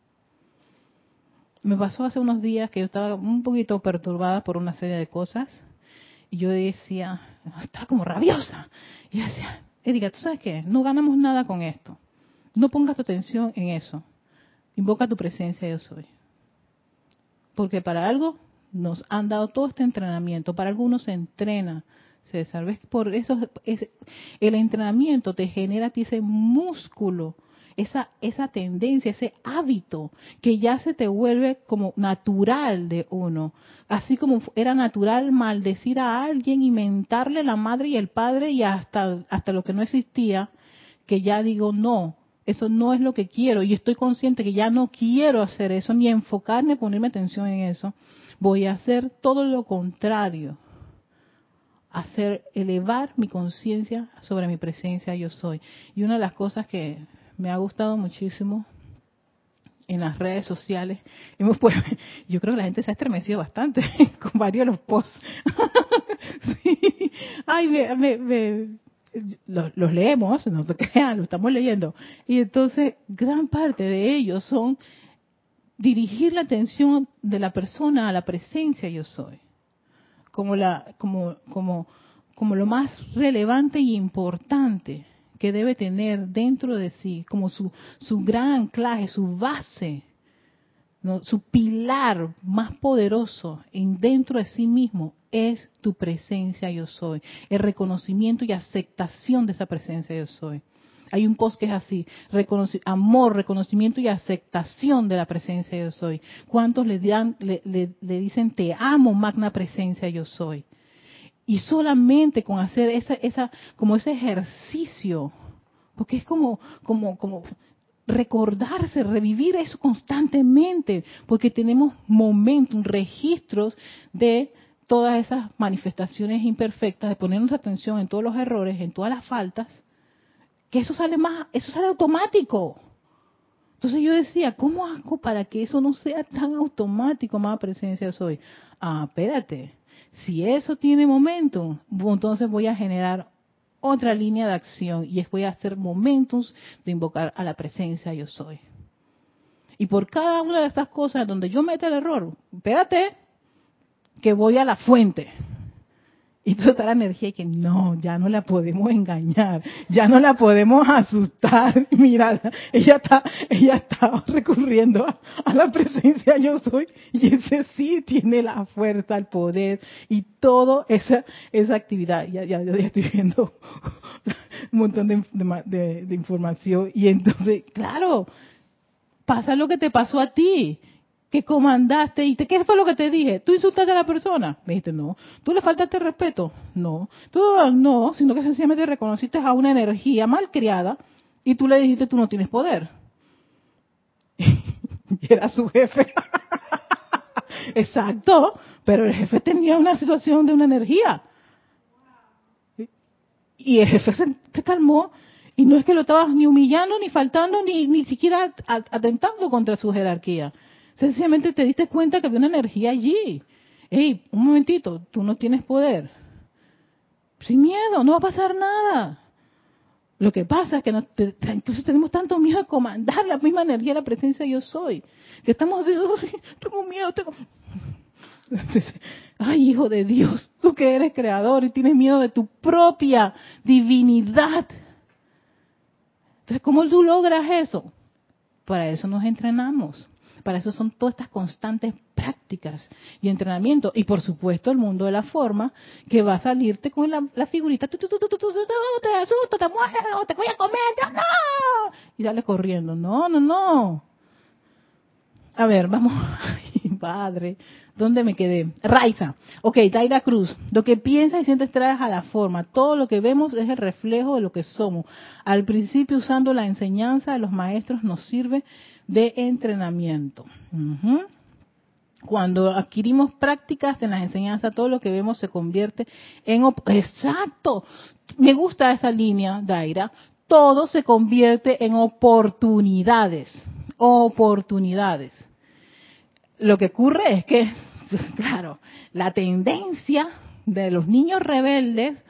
Me pasó hace unos días que yo estaba un poquito perturbada por una serie de cosas y yo decía, estaba como rabiosa. Y decía, Erika, ¿tú sabes qué? No ganamos nada con esto. No pongas tu atención en eso. Invoca tu presencia, yo soy. Porque para algo nos han dado todo este entrenamiento. Para algunos se entrena, César. ¿Ves? Por eso el entrenamiento te genera a ti ese músculo, esa, esa tendencia, ese hábito que ya se te vuelve como natural de uno. Así como era natural maldecir a alguien, inventarle la madre y el padre y hasta, hasta lo que no existía, que ya digo no. Eso no es lo que quiero y estoy consciente que ya no quiero hacer eso, ni enfocarme, ponerme atención en eso voy a hacer todo lo contrario, hacer elevar mi conciencia sobre mi presencia yo soy. Y una de las cosas que me ha gustado muchísimo en las redes sociales, hemos pues, yo creo que la gente se ha estremecido bastante con varios de los posts. sí. Ay, me, los, los, leemos, no te crean, lo estamos leyendo. Y entonces, gran parte de ellos son dirigir la atención de la persona a la presencia yo soy, como, la, como, como, como lo más relevante y importante que debe tener dentro de sí, como su, su gran anclaje, su base, su pilar más poderoso en dentro de sí mismo es tu presencia yo soy, el reconocimiento y aceptación de esa presencia yo soy. Hay un post que es así, amor, reconocimiento y aceptación de la presencia yo soy. ¿Cuántos le, dan, le, dicen te amo, magna presencia yo soy? Y solamente con hacer esa, esa, como ese ejercicio, porque es como, como, como recordarse, revivir eso constantemente, porque tenemos momentos, registros de todas esas manifestaciones imperfectas, de ponernos atención en todos los errores, en todas las faltas, que eso sale más, eso sale automático. Entonces yo decía, ¿cómo hago para que eso no sea tan automático, más presencia soy? Ah, espérate, si eso tiene momento, entonces voy a generar otra línea de acción y voy a hacer momentos de invocar a la presencia yo soy. Y por cada una de estas cosas donde yo meto el error, espérate, que voy a la fuente. Y toda la energía y que no, ya no la podemos engañar, ya no la podemos asustar. Mira, ella está, ella está recurriendo a, la presencia yo soy y ese sí tiene la fuerza, el poder y toda esa, esa actividad. Ya, ya, ya estoy viendo un montón de, de información y entonces, claro, pasa lo que te pasó a ti que comandaste y te, ¿qué fue lo que te dije? ¿Tú insultaste a la persona? Me dijiste, no. ¿Tú le faltaste respeto? No. Tú no, sino que sencillamente reconociste a una energía mal criada y tú le dijiste, tú no tienes poder. y era su jefe. Exacto, pero el jefe tenía una situación de una energía. Y el jefe se, calmó y no es que lo estabas ni humillando, ni faltando, ni, ni siquiera atentando contra su jerarquía. Sencillamente te diste cuenta que había una energía allí. Ey, un momentito, tú no tienes poder. Sin miedo, no va a pasar nada. Lo que pasa es que incluso tenemos tanto miedo a comandar la misma energía, la presencia yo soy, que estamos de, tengo miedo, tengo... Ay, hijo de Dios, tú que eres creador y tienes miedo de tu propia divinidad. Entonces, ¿cómo tú logras eso? Para eso nos entrenamos. Para eso son todas estas constantes prácticas y entrenamiento. Y por supuesto el mundo de la forma que va a salirte con la, figurita, te asusto, te mueres, te voy a comer, no, Y sale corriendo. No, no, no. A ver, vamos. Ay, padre. ¿Dónde me quedé? Raiza. Ok, Taira Cruz. Lo que piensas y sientes traes a la forma. Todo lo que vemos es el reflejo de lo que somos. Al principio, usando la enseñanza de los maestros, nos sirve de entrenamiento. Cuando adquirimos prácticas en las enseñanzas, todo lo que vemos se convierte en... Exacto. Me gusta esa línea, Daira. Todo se convierte en oportunidades. Oportunidades. Lo que ocurre es que, claro, la tendencia de los niños rebeldes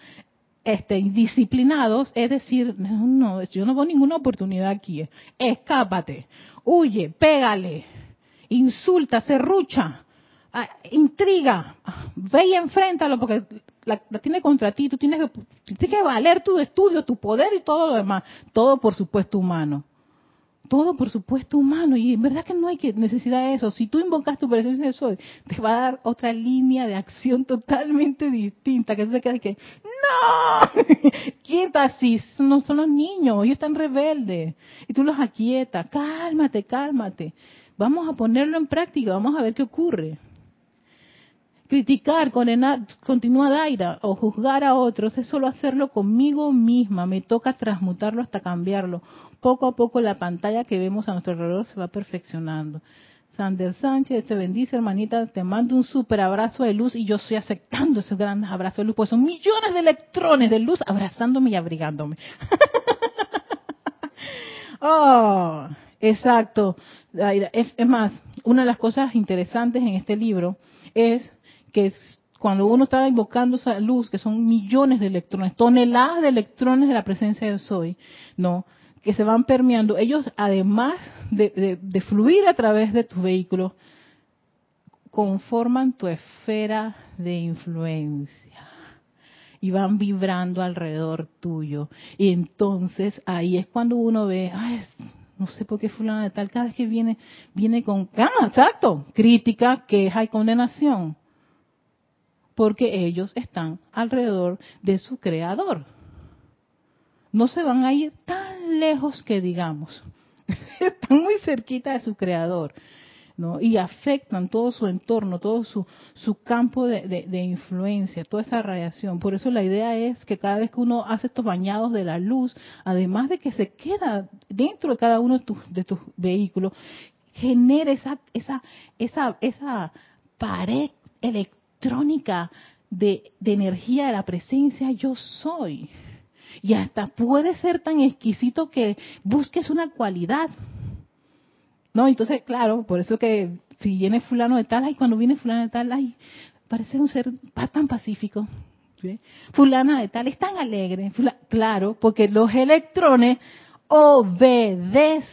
este, indisciplinados, es decir, no, no, yo no veo ninguna oportunidad aquí, escápate, huye, pégale, insulta, serrucha, ah, intriga, ve y enfréntalo porque la, tiene contra ti, tú tienes que, tienes que valer tu estudio, tu poder y todo lo demás, todo por supuesto humano todo por supuesto humano y en verdad que no hay que necesidad de eso. Si tú invocas tu presencia de soy, te va a dar otra línea de acción totalmente distinta, que se queda que no, quieta así, no son los niños, ellos están rebeldes y tú los aquietas, cálmate, cálmate. Vamos a ponerlo en práctica, vamos a ver qué ocurre. Criticar, condenar, continúa Daira, o juzgar a otros es solo hacerlo conmigo misma, me toca transmutarlo hasta cambiarlo poco a poco la pantalla que vemos a nuestro alrededor se va perfeccionando. Sander Sánchez, te bendice, hermanita, te mando un super abrazo de luz y yo estoy aceptando ese gran abrazo de luz, pues son millones de electrones de luz abrazándome y abrigándome. oh, exacto. Es, es más, una de las cosas interesantes en este libro es que cuando uno está invocando esa luz, que son millones de electrones, toneladas de electrones de la presencia de Soy, ¿no? que se van permeando, ellos además de, fluir a través de tu vehículo, conforman tu esfera de influencia y van vibrando alrededor tuyo. Y entonces ahí es cuando uno ve, Ay, no sé por qué fulano de tal, cada vez que viene, viene con, ah, exacto, crítica, queja y condenación. Porque ellos están alrededor de su creador no se van a ir tan lejos que digamos. Están muy cerquita de su creador. ¿no? y afectan todo su entorno, todo su, su campo de, influencia, toda esa radiación. Por eso la idea es que cada vez que uno hace estos bañados de la luz, además de que se queda dentro de cada uno de tus, de tus vehículos, genera esa, esa, esa, esa pared electrónica de, de energía de la presencia yo soy. Y hasta puede ser tan exquisito que busques una cualidad. No, entonces, claro, por eso que si viene fulano de tal, ay, cuando viene fulano de tal, ay, parece un ser tan pacífico. Fulana de tal es tan alegre. claro, porque los electrones obedecen.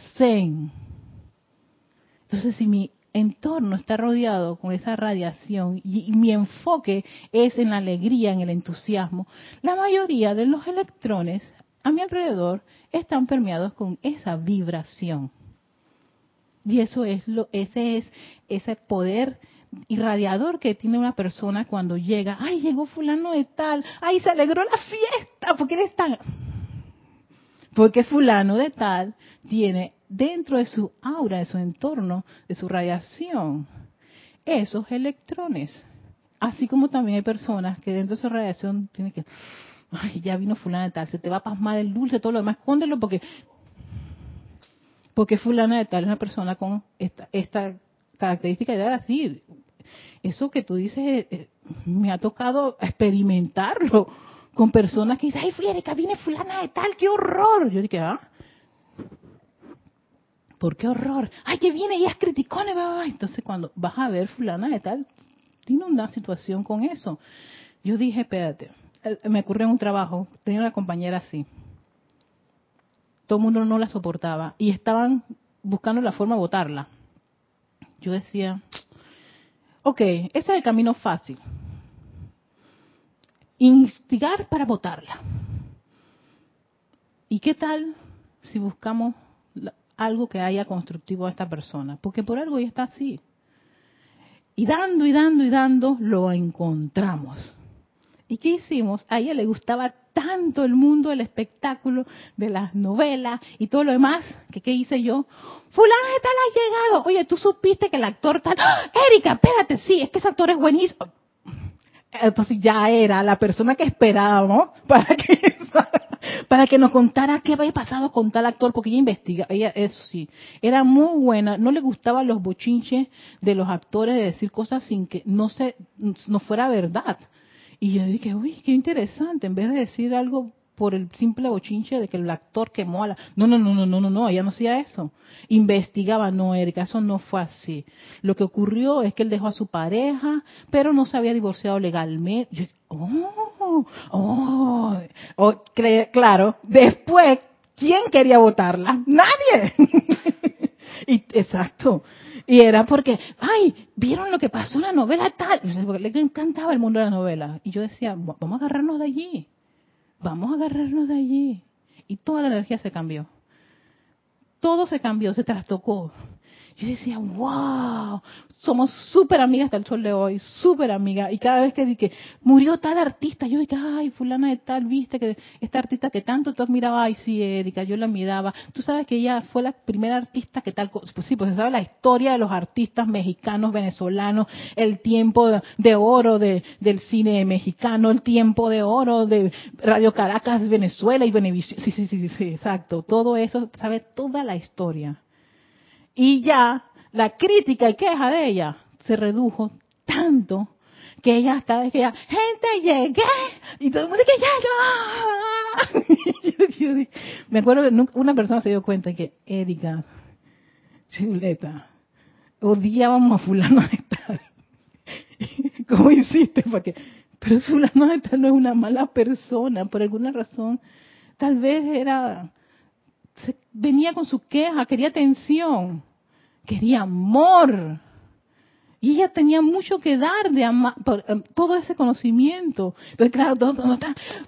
Entonces, si mi entorno está rodeado con esa radiación y, mi enfoque es en la alegría, en el entusiasmo, la mayoría de los electrones a mi alrededor están permeados con esa vibración. Y eso es lo, ese es ese poder irradiador que tiene una persona cuando llega, ay, llegó fulano de tal, ay, se alegró la fiesta, porque eres tan... Porque fulano de tal tiene dentro de su aura, de su entorno, de su radiación, esos electrones. Así como también hay personas que dentro de su radiación tienen que, ay, ya vino fulana de tal, se te va a pasmar el dulce, todo lo demás, escóndelo porque, porque fulana de tal es una persona con esta, esta característica de decir, eso que tú dices, eh, eh, me ha tocado experimentarlo con personas que dicen, ay, Erika, viene fulana de tal, qué horror. Yo dije, ah, ¿por qué horror? Ay, que viene y es criticona. Entonces cuando vas a ver fulana de tal, tiene una situación con eso. Yo dije, espérate, eh, me ocurrió en un trabajo, tenía una compañera así. Todo el mundo no la soportaba y estaban buscando la forma de votarla. Yo decía, ok, ese es el camino fácil. Instigar para votarla. ¿Y qué tal si buscamos algo que haya constructivo a esta persona? Porque por algo ya está así. Y dando y dando y dando, lo encontramos. ¿Y qué hicimos? A ella le gustaba tanto el mundo del espectáculo, de las novelas y todo lo demás, que qué hice yo. Fulana tal ha llegado. Oye, tú supiste que el actor tal... ¡Ah! Erika, espérate, sí, es que ese actor es buenísimo. Entonces ya era la persona que esperábamos para que, para que nos contara qué había pasado con tal actor, porque ella investiga, ella, eso sí, era muy buena, no le gustaban los bochinches de los actores de decir cosas sin que no se, no fuera verdad. Y yo dije, uy, qué interesante, en vez de decir algo por el simple bochinche de que el actor quemó a la... No, no, no, no, no, no, no, ella no hacía eso. Investigaba, no, Erika, eso no fue así. Lo que ocurrió es que él dejó a su pareja, pero no se había divorciado legalmente. Yo, oh, oh, oh claro, después, ¿quién quería votarla? Nadie. y, exacto. Y era porque, ay, ¿vieron lo que pasó en la novela tal? Porque le encantaba el mundo de la novela. Y yo decía, vamos a agarrarnos de allí. Vamos a agarrarnos de allí. Y toda la energía se cambió. Todo se cambió, se trastocó. Yo decía, wow, somos súper amigas hasta el sol de hoy, súper amigas. Y cada vez que, que murió tal artista, yo dije, ay, fulana de tal, viste que esta artista que tanto tú admirabas, ay, sí, Erika, yo la admiraba. Tú sabes que ella fue la primera artista que tal, pues sí, pues se sabe la historia de los artistas mexicanos, venezolanos, el tiempo de, oro de, del cine mexicano, el tiempo de oro de Radio Caracas, Venezuela y Venevisión. Sí, sí, sí, sí, exacto. Todo eso, sabe toda la historia. Y ya la crítica y queja de ella se redujo tanto que ella cada vez que ella, gente llegué, y todo el mundo que llegó. me acuerdo que una persona se dio cuenta que Erika, chuleta, odiábamos a fulano de tal. ¿Cómo hiciste? Porque, pero fulano de tal no es una mala persona, por alguna razón, tal vez era, venía con su queja, quería atención quería amor. Y ella tenía mucho que dar de por, em, todo ese conocimiento. Entonces, claro, todo,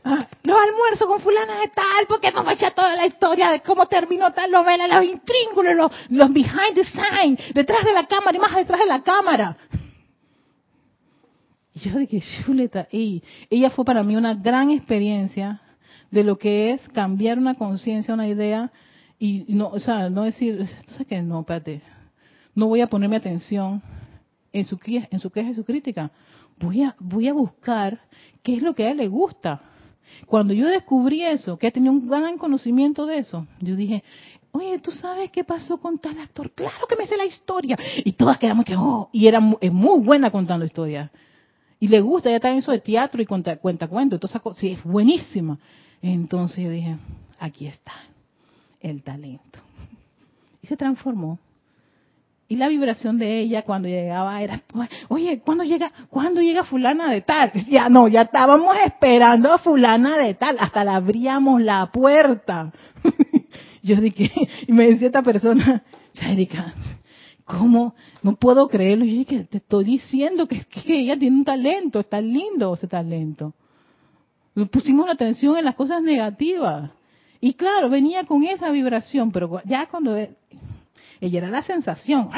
ah, los almuerzos con fulana de tal, porque nos va a toda la historia de cómo terminó tal novela, los intríngulos, los, los behind the sign, detrás de la cámara y más detrás de la cámara. Y yo dije, chuleta, y ella fue para mí una gran experiencia de lo que es cambiar una conciencia, una idea, y no, o sea, no decir, ¿sabes qué? No, espérate, no voy a ponerme atención en su, en su queja y su crítica. Voy a, voy a buscar qué es lo que a él le gusta. Cuando yo descubrí eso, que tenía un gran conocimiento de eso, yo dije, oye, ¿tú sabes qué pasó con tal actor? Claro que me sé la historia. Y todas quedamos que, oh, y era es muy buena contando historias. Y le gusta, ya está en eso de teatro y cuenta, cuenta cuento, entonces sí, es buenísima. Entonces yo dije, aquí está el talento. Y se transformó y la vibración de ella cuando llegaba era, oye, ¿cuándo llega, ¿cuándo llega fulana de tal? Ya no, ya estábamos esperando a fulana de tal, hasta le abríamos la puerta. Yo dije, y me decía esta persona, Erika, ¿cómo? No puedo creerlo. Yo dije, te estoy diciendo que, que ella tiene un talento, está lindo ese talento. Pusimos la atención en las cosas negativas. Y claro, venía con esa vibración, pero ya cuando ella era la sensación,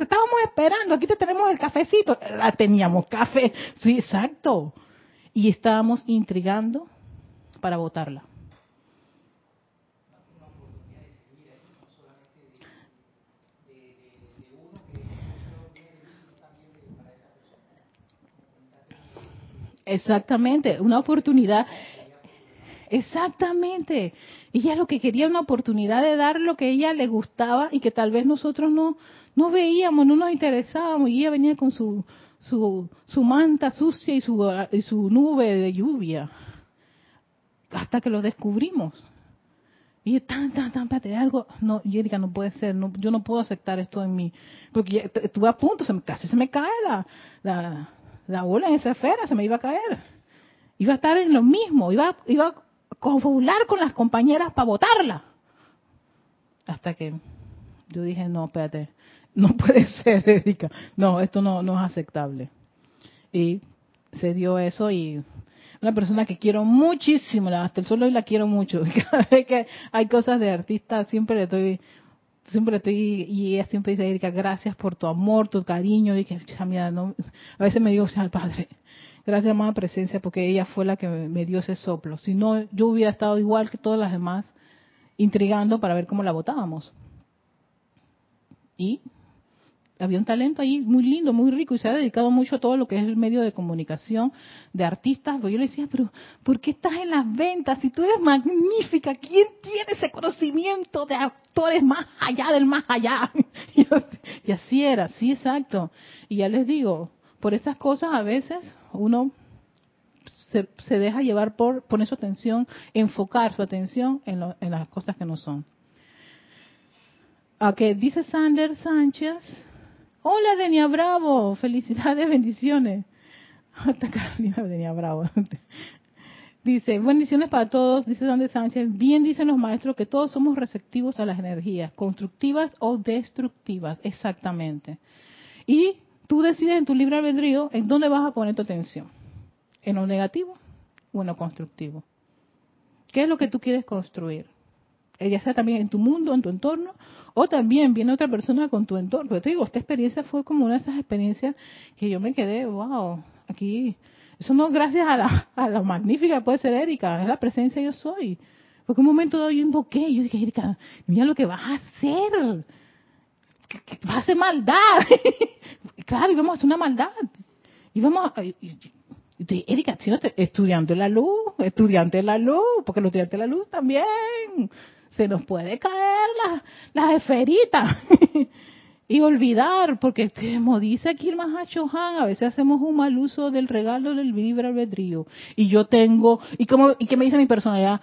estábamos esperando, aquí te tenemos el cafecito, la teníamos café, sí, exacto. Y estábamos intrigando para votarla. Exactamente, una oportunidad. Exactamente. Ella lo que quería una oportunidad de dar lo que a ella le gustaba y que tal vez nosotros no, no veíamos, no nos interesábamos. Y ella venía con su, su, su manta sucia y su, y su nube de lluvia. Hasta que lo descubrimos. Y yo, tan, tan, tan, espérate, algo. No, Erika, no puede ser. No, yo no puedo aceptar esto en mí. Porque estuve a punto, se me, casi se me cae la, la, la bola en esa esfera se me iba a caer. Iba a estar en lo mismo, iba, iba a confular con las compañeras para votarla. Hasta que yo dije, no, espérate, no puede ser, Erika. No, esto no, no es aceptable. Y se dio eso y una persona que quiero muchísimo, hasta el solo hoy la quiero mucho. Cada vez que hay cosas de artista, siempre le estoy siempre estoy, y ella siempre dice, Erika, gracias por tu amor, tu cariño, y que, mira, a veces me digo, al Padre, gracias amada presencia, porque ella fue la que me dio ese soplo. Si no, yo hubiera estado igual que todas las demás, intrigando para ver cómo la votábamos. Y había un talento ahí muy lindo, muy rico y se ha dedicado mucho a todo lo que es el medio de comunicación de artistas. Pues yo le decía, pero ¿por qué estás en las ventas? Si tú eres magnífica, ¿quién tiene ese conocimiento de actores más allá del más allá? Y así era, sí, exacto. Y ya les digo, por esas cosas a veces uno se, deja llevar por poner su atención, enfocar su atención en, en las cosas que no son. Ok, dice Sander Sánchez, Hola, Denia Bravo. Felicidades, bendiciones. Hasta Carolina Denia Bravo. Dice, bendiciones para todos, dice Dante Sánchez. Bien dicen los maestros que todos somos receptivos a las energías, constructivas o destructivas, exactamente. Y tú decides en tu libre albedrío en dónde vas a poner tu atención. ¿En lo negativo o en lo constructivo? ¿Qué es lo que tú quieres construir? ya sea también en tu mundo, en tu entorno, o también viene otra persona con tu entorno. Pero te digo, esta experiencia fue como una de esas experiencias que yo me quedé, wow, aquí, eso no gracias a la, a la magnífica puede ser Erika, es la presencia yo soy. Porque un momento dado yo invoqué yo dije, Erika, mira lo que vas a hacer. Que, vas a hacer maldad. claro, íbamos a hacer una maldad. Íbamos a, Erika, si no estudiante de la luz, estudiante de la luz, porque los estudiantes de la luz también se nos puede caer la, la esferita y olvidar, porque como dice aquí el Mahacho Han, a veces hacemos un mal uso del regalo del libre albedrío. Y yo tengo, y como, y que me dice mi personalidad,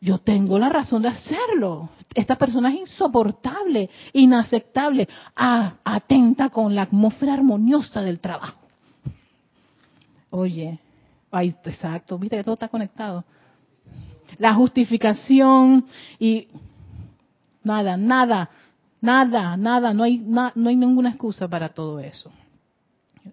yo tengo la razón de hacerlo. Esta persona es insoportable, inaceptable, atenta con la atmósfera armoniosa del trabajo. Oye, ay, exacto, viste que todo está conectado la justificación y nada, nada, nada, nada, no hay, no hay ninguna excusa para todo eso.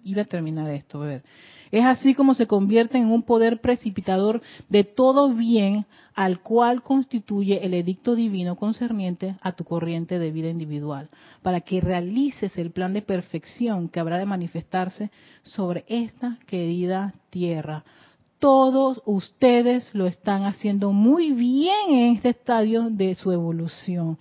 Iba a terminar esto, a ver. Es así como se convierte en un poder precipitador de todo bien al cual constituye el edicto divino concerniente a tu corriente de vida individual, para que realices el plan de perfección que habrá de manifestarse sobre esta querida tierra, todos ustedes lo están haciendo muy bien en este estadio de su evolución.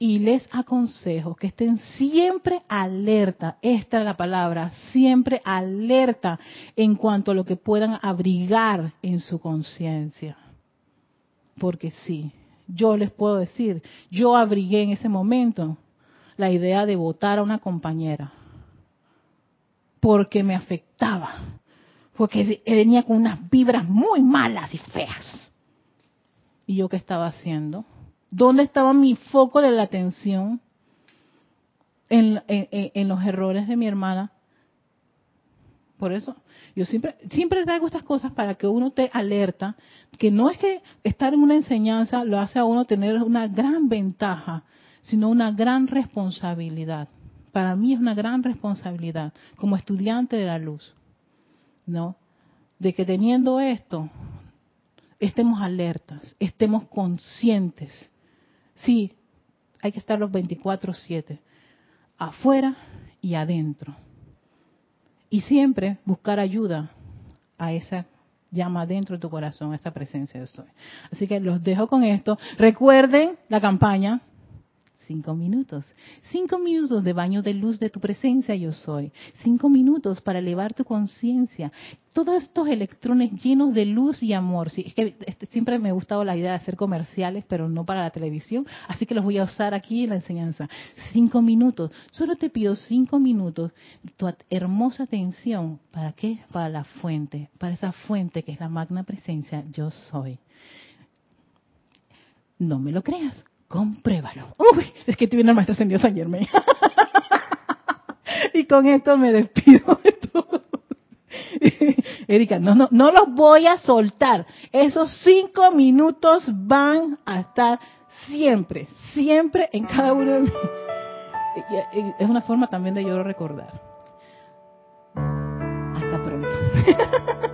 Y les aconsejo que estén siempre alerta, esta es la palabra, siempre alerta en cuanto a lo que puedan abrigar en su conciencia. Porque sí, yo les puedo decir, yo abrigué en ese momento la idea de votar a una compañera porque me afectaba porque venía con unas vibras muy malas y feas. ¿Y yo qué estaba haciendo? ¿Dónde estaba mi foco de la atención? En, los errores de mi hermana. Por eso yo siempre siempre traigo estas cosas para que uno te alerta que no es que estar en una enseñanza lo hace a uno tener una gran ventaja, sino una gran responsabilidad. Para mí es una gran responsabilidad como estudiante de la luz, ¿no? De que teniendo esto estemos alertas, estemos conscientes. Sí, hay que estar los 24/7, afuera y adentro. Y siempre buscar ayuda a esa llama dentro de tu corazón, a esa presencia de estoy. Así que los dejo con esto. Recuerden la campaña, cinco minutos. Cinco minutos de baño de luz de tu presencia yo soy. Cinco minutos para elevar tu conciencia. Todos estos electrones llenos de luz y amor. Sí, es que este, siempre me ha gustado la idea de hacer comerciales, pero no para la televisión. Así que los voy a usar aquí en la enseñanza. Cinco minutos. Solo te pido cinco minutos. Tu hermosa atención. ¿Para qué? Para la fuente. Para esa fuente que es la magna presencia yo soy. No me lo creas compruébalo. Uy, es que tuve una maestra ascendió San Germain. y con esto me despido de todo. Erika, no, no, no los voy a soltar. Esos cinco minutos van a estar siempre, siempre en cada uno de mí. Es una forma también de yo recordar. Hasta pronto.